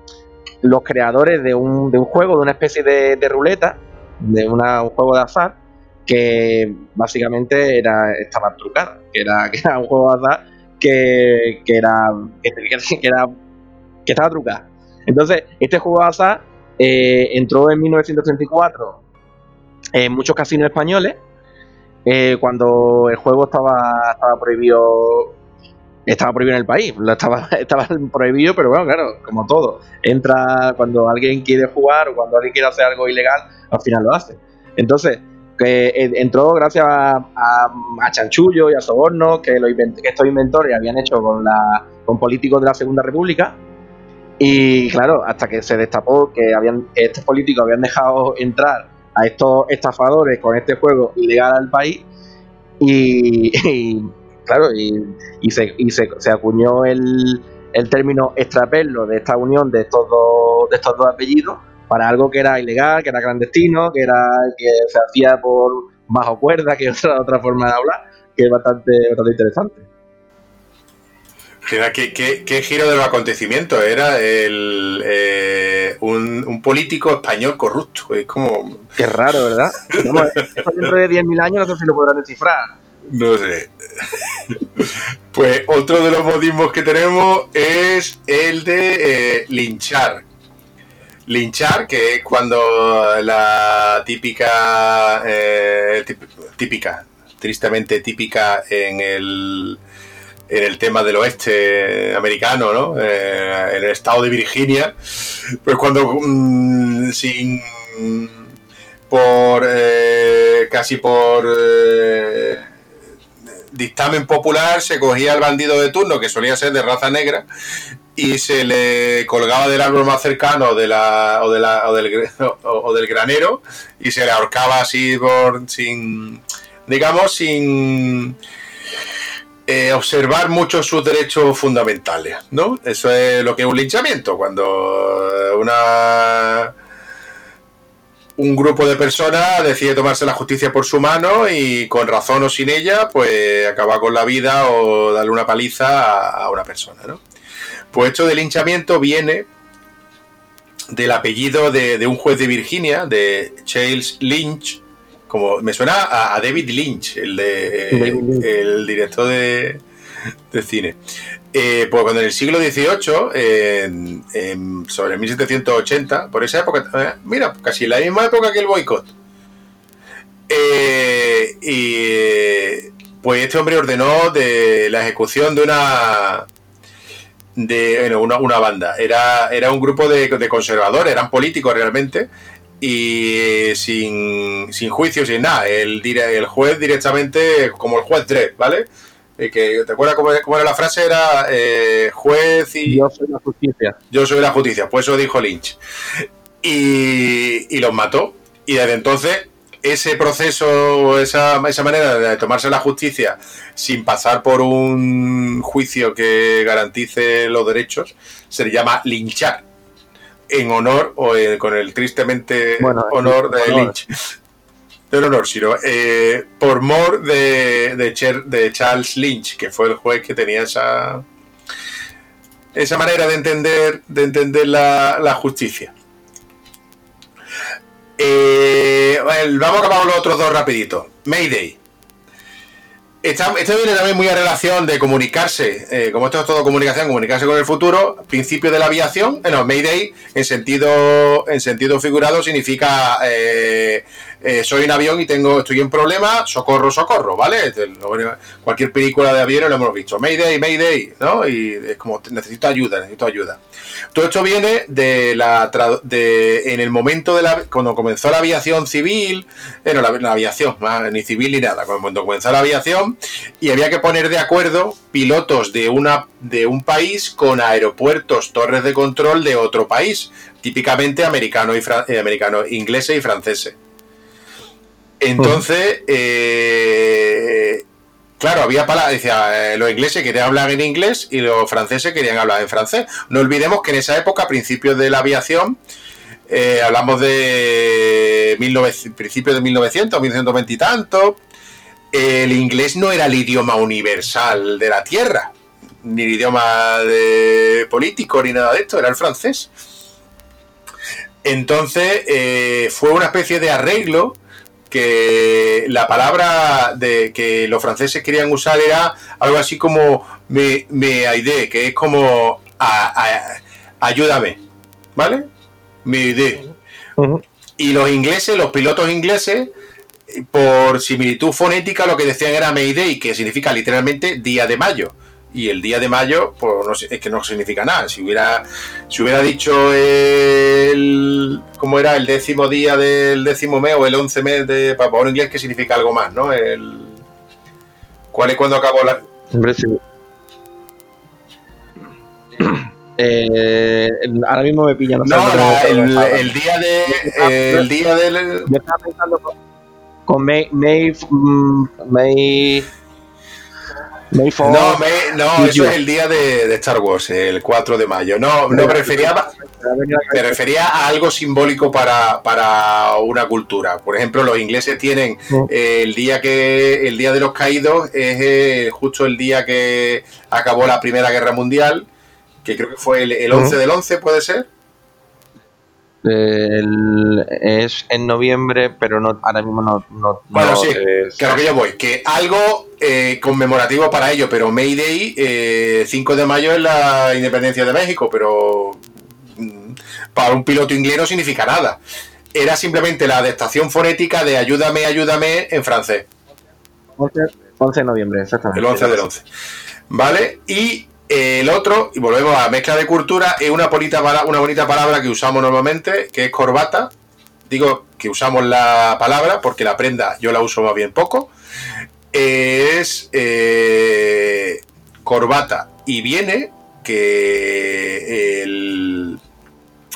los creadores de un, de un juego, de una especie de, ruleta, de un juego de azar, que básicamente era estaba trucada, que era, que era un juego de azar que, que, era que estaba trucada. Entonces, este juego de azar eh, entró en 1934 en muchos casinos españoles, eh, cuando el juego estaba, estaba prohibido estaba prohibido en el país, estaba, estaba prohibido, pero bueno, claro, como todo, entra cuando alguien quiere jugar o cuando alguien quiere hacer algo ilegal, al final lo hace. Entonces, que eh, entró gracias a, Chanchullo y a Soborno, que, estos inventores habían hecho con, la, con políticos de la Segunda República. Y claro, hasta que se destapó que habían, estos políticos habían dejado entrar a estos estafadores con este juego ilegal al país. Y, claro, y, se, se, acuñó el, el término extraperlo de esta unión de estos de estos dos apellidos para algo que era ilegal, que era clandestino, que era que se hacía por bajo cuerda, que otra, otra forma de hablar, que es bastante, bastante interesante. ¿Qué, qué, giro de los acontecimientos? Era el, eh, un, político español corrupto. Es como. Qué raro, ¿verdad? dentro de 10.000 años no sé si lo podrán descifrar. No sé. Pues otro de los modismos que tenemos es el de eh, linchar linchar, que es cuando la típica, eh, típica, tristemente típica en el, en el tema del oeste americano, ¿no? Eh, en el estado de Virginia, pues cuando mm, sin por eh, casi por dictamen popular se cogía al bandido de turno que solía ser de raza negra y se le colgaba del árbol más cercano de la, o, de la, o, del, o, del granero y se le ahorcaba así por, sin, digamos, sin eh, observar mucho sus derechos fundamentales, ¿no? Eso es lo que es un linchamiento, cuando una un grupo de personas decide tomarse la justicia por su mano y con razón o sin ella, pues acaba con la vida o darle una paliza a, una persona, ¿no? Pues esto del linchamiento viene del apellido de, un juez de Virginia, de Charles Lynch, como me suena a, David Lynch, el, de, el director de, cine. Eh, pues cuando en el siglo XVIII, sobre 1780, por esa época, eh, mira, casi la misma época que el boicot, eh, y pues este hombre ordenó de la ejecución de una de una, banda. Era, era un grupo de, conservadores, eran políticos realmente, y sin, sin juicio, sin nada. El, el juez directamente, como el juez 3, ¿vale? Eh, que, ¿Te acuerdas cómo, cómo era la frase? Era eh, juez y... Yo soy la justicia. Yo soy la justicia, pues eso dijo Lynch. Y, y los mató. Y desde entonces ese proceso, esa, esa manera de tomarse la justicia sin pasar por un juicio que garantice los derechos, se le llama linchar. En honor o en- con el tristemente Bueno, honor de honor. Lynch. No en honor, sino eh, por mor de, de, Cher- de Charles Lynch, que fue el juez que tenía esa esa manera de entender de entender la, la justicia. Eh, bueno, vamos a acabar los otros dos rapiditos. Mayday. Esto viene también muy a relación de comunicarse, eh, como esto es todo comunicación, comunicarse con el futuro, principio de la aviación, eh, no, Mayday en sentido, en sentido figurado significa eh, eh, soy un avión y tengo, estoy en problema, socorro, socorro, ¿vale? Este, Cualquier película de aviones lo hemos visto, Mayday, Mayday, ¿no? Y es como necesito ayuda, necesito ayuda. Todo esto viene de la de en el momento de la cuando comenzó la aviación civil, eh, no, la, aviación, ni civil ni nada, cuando comenzó la aviación y había que poner de acuerdo pilotos de una de un país con aeropuertos, torres de control de otro país, típicamente americano y eh, americano, ingleses y franceses. Entonces, eh, claro, había palabras, decía, eh, los ingleses querían hablar en inglés y los franceses querían hablar en francés. No olvidemos que en esa época, a principios de la aviación, eh, hablamos de 1900 principios de 1900, 1920 y tanto, el inglés no era el idioma universal de la Tierra, ni el idioma de político, ni nada de esto, era el francés. Entonces, eh, fue una especie de arreglo que la palabra de que los franceses querían usar era algo así como me, me aidé, que es como a- a- ayúdame, ¿vale? Me. Ujú. Y los ingleses, los pilotos ingleses, por similitud fonética, lo que decían era Mayday, que significa literalmente día de mayo. Y el día de mayo, pues no es que no significa nada. Si hubiera, si hubiera dicho el. ¿Cómo era? El décimo día del décimo mes o el once mes de. Un inglés que significa algo más, ¿no? El. ¿Cuál es cuando acabó la.? Hombre, sí. Eh, ahora mismo me pilla. No, la- el, día de. El día del. Yo estaba pensando con, con May, May, mm, May, May No, me- no, eso es el día de, de Star Wars, el 4 de mayo. No, no me refería, me refería a algo simbólico para, para una cultura. Por ejemplo, los ingleses tienen eh, el día que el día de los caídos es eh, justo el día que acabó la Primera Guerra Mundial, que creo que fue el, el 11 del 11, ¿puede ser? El- es en noviembre, pero no, ahora mismo no. no Bueno, no sí, es- Claro que yo voy, que algo eh, conmemorativo para ello, pero Mayday, eh, 5 de mayo es la independencia de México, pero mm, para un piloto inglés no significa nada. Era simplemente la adaptación fonética de ayúdame, ayúdame en francés, 11, 11 de noviembre, exactamente. el 11 del 11. ¿Vale? Y el otro, y volvemos a mezcla de cultura, es una bonita, palabra que usamos normalmente, que es corbata. Digo que usamos la palabra porque la prenda yo la uso más bien poco. Es eh, corbata y viene que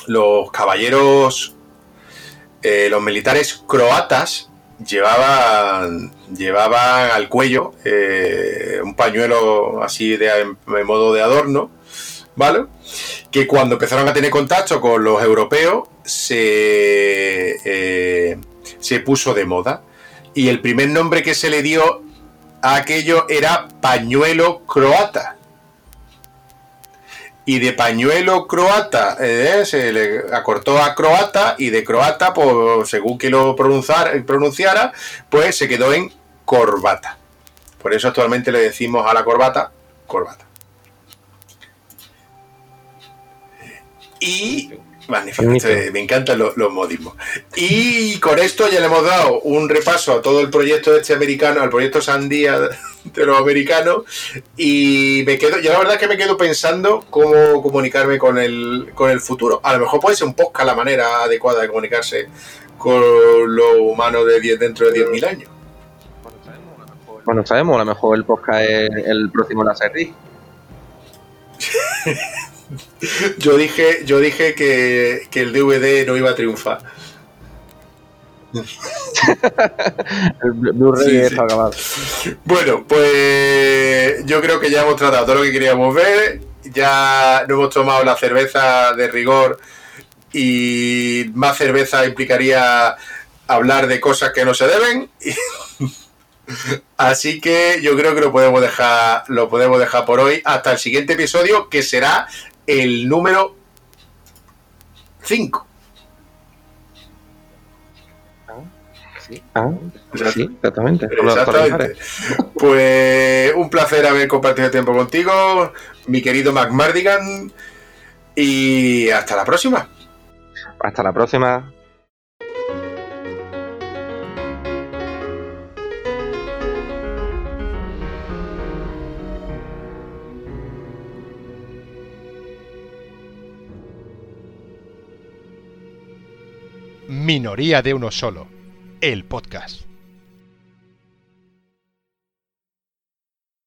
los caballeros, eh, los militares croatas llevaban, llevaban al cuello eh, un pañuelo así de, de modo de adorno, ¿vale? Que cuando empezaron a tener contacto con los europeos se, eh, se puso de moda. Y el primer nombre que se le dio a aquello era pañuelo croata. Y de pañuelo croata eh, se le acortó a croata y de croata, pues, según que lo pronunciara, pronunciara, pues se quedó en corbata. Por eso actualmente le decimos a la corbata corbata. Y magnífico, Magnífico. este, me encantan los, los modismos. Y con esto ya le hemos dado un repaso a todo el proyecto este americano, al proyecto Sandía de los americanos. Y me quedo, yo la verdad es que me quedo pensando cómo comunicarme con el, con el futuro. A lo mejor puede ser un podcast la manera adecuada de comunicarse con lo humano de 10 dentro de 10.000 años. Bueno, sabemos, a lo mejor el podcast es el próximo la serie. yo dije, yo dije que, que el DVD no iba a triunfar. el Blu-ray está acabado. Bueno, pues yo creo que ya hemos tratado todo lo que queríamos ver. Ya no hemos tomado la cerveza de rigor y más cerveza implicaría hablar de cosas que no se deben. Así que yo creo que lo podemos dejar, lo podemos dejar por hoy hasta el siguiente episodio, que será el número 5. Ah, sí, exactamente. Exactamente. Pues un placer haber compartido tiempo contigo, mi querido McMardigan, y hasta la próxima. Hasta la próxima. Minoría de uno solo, el podcast.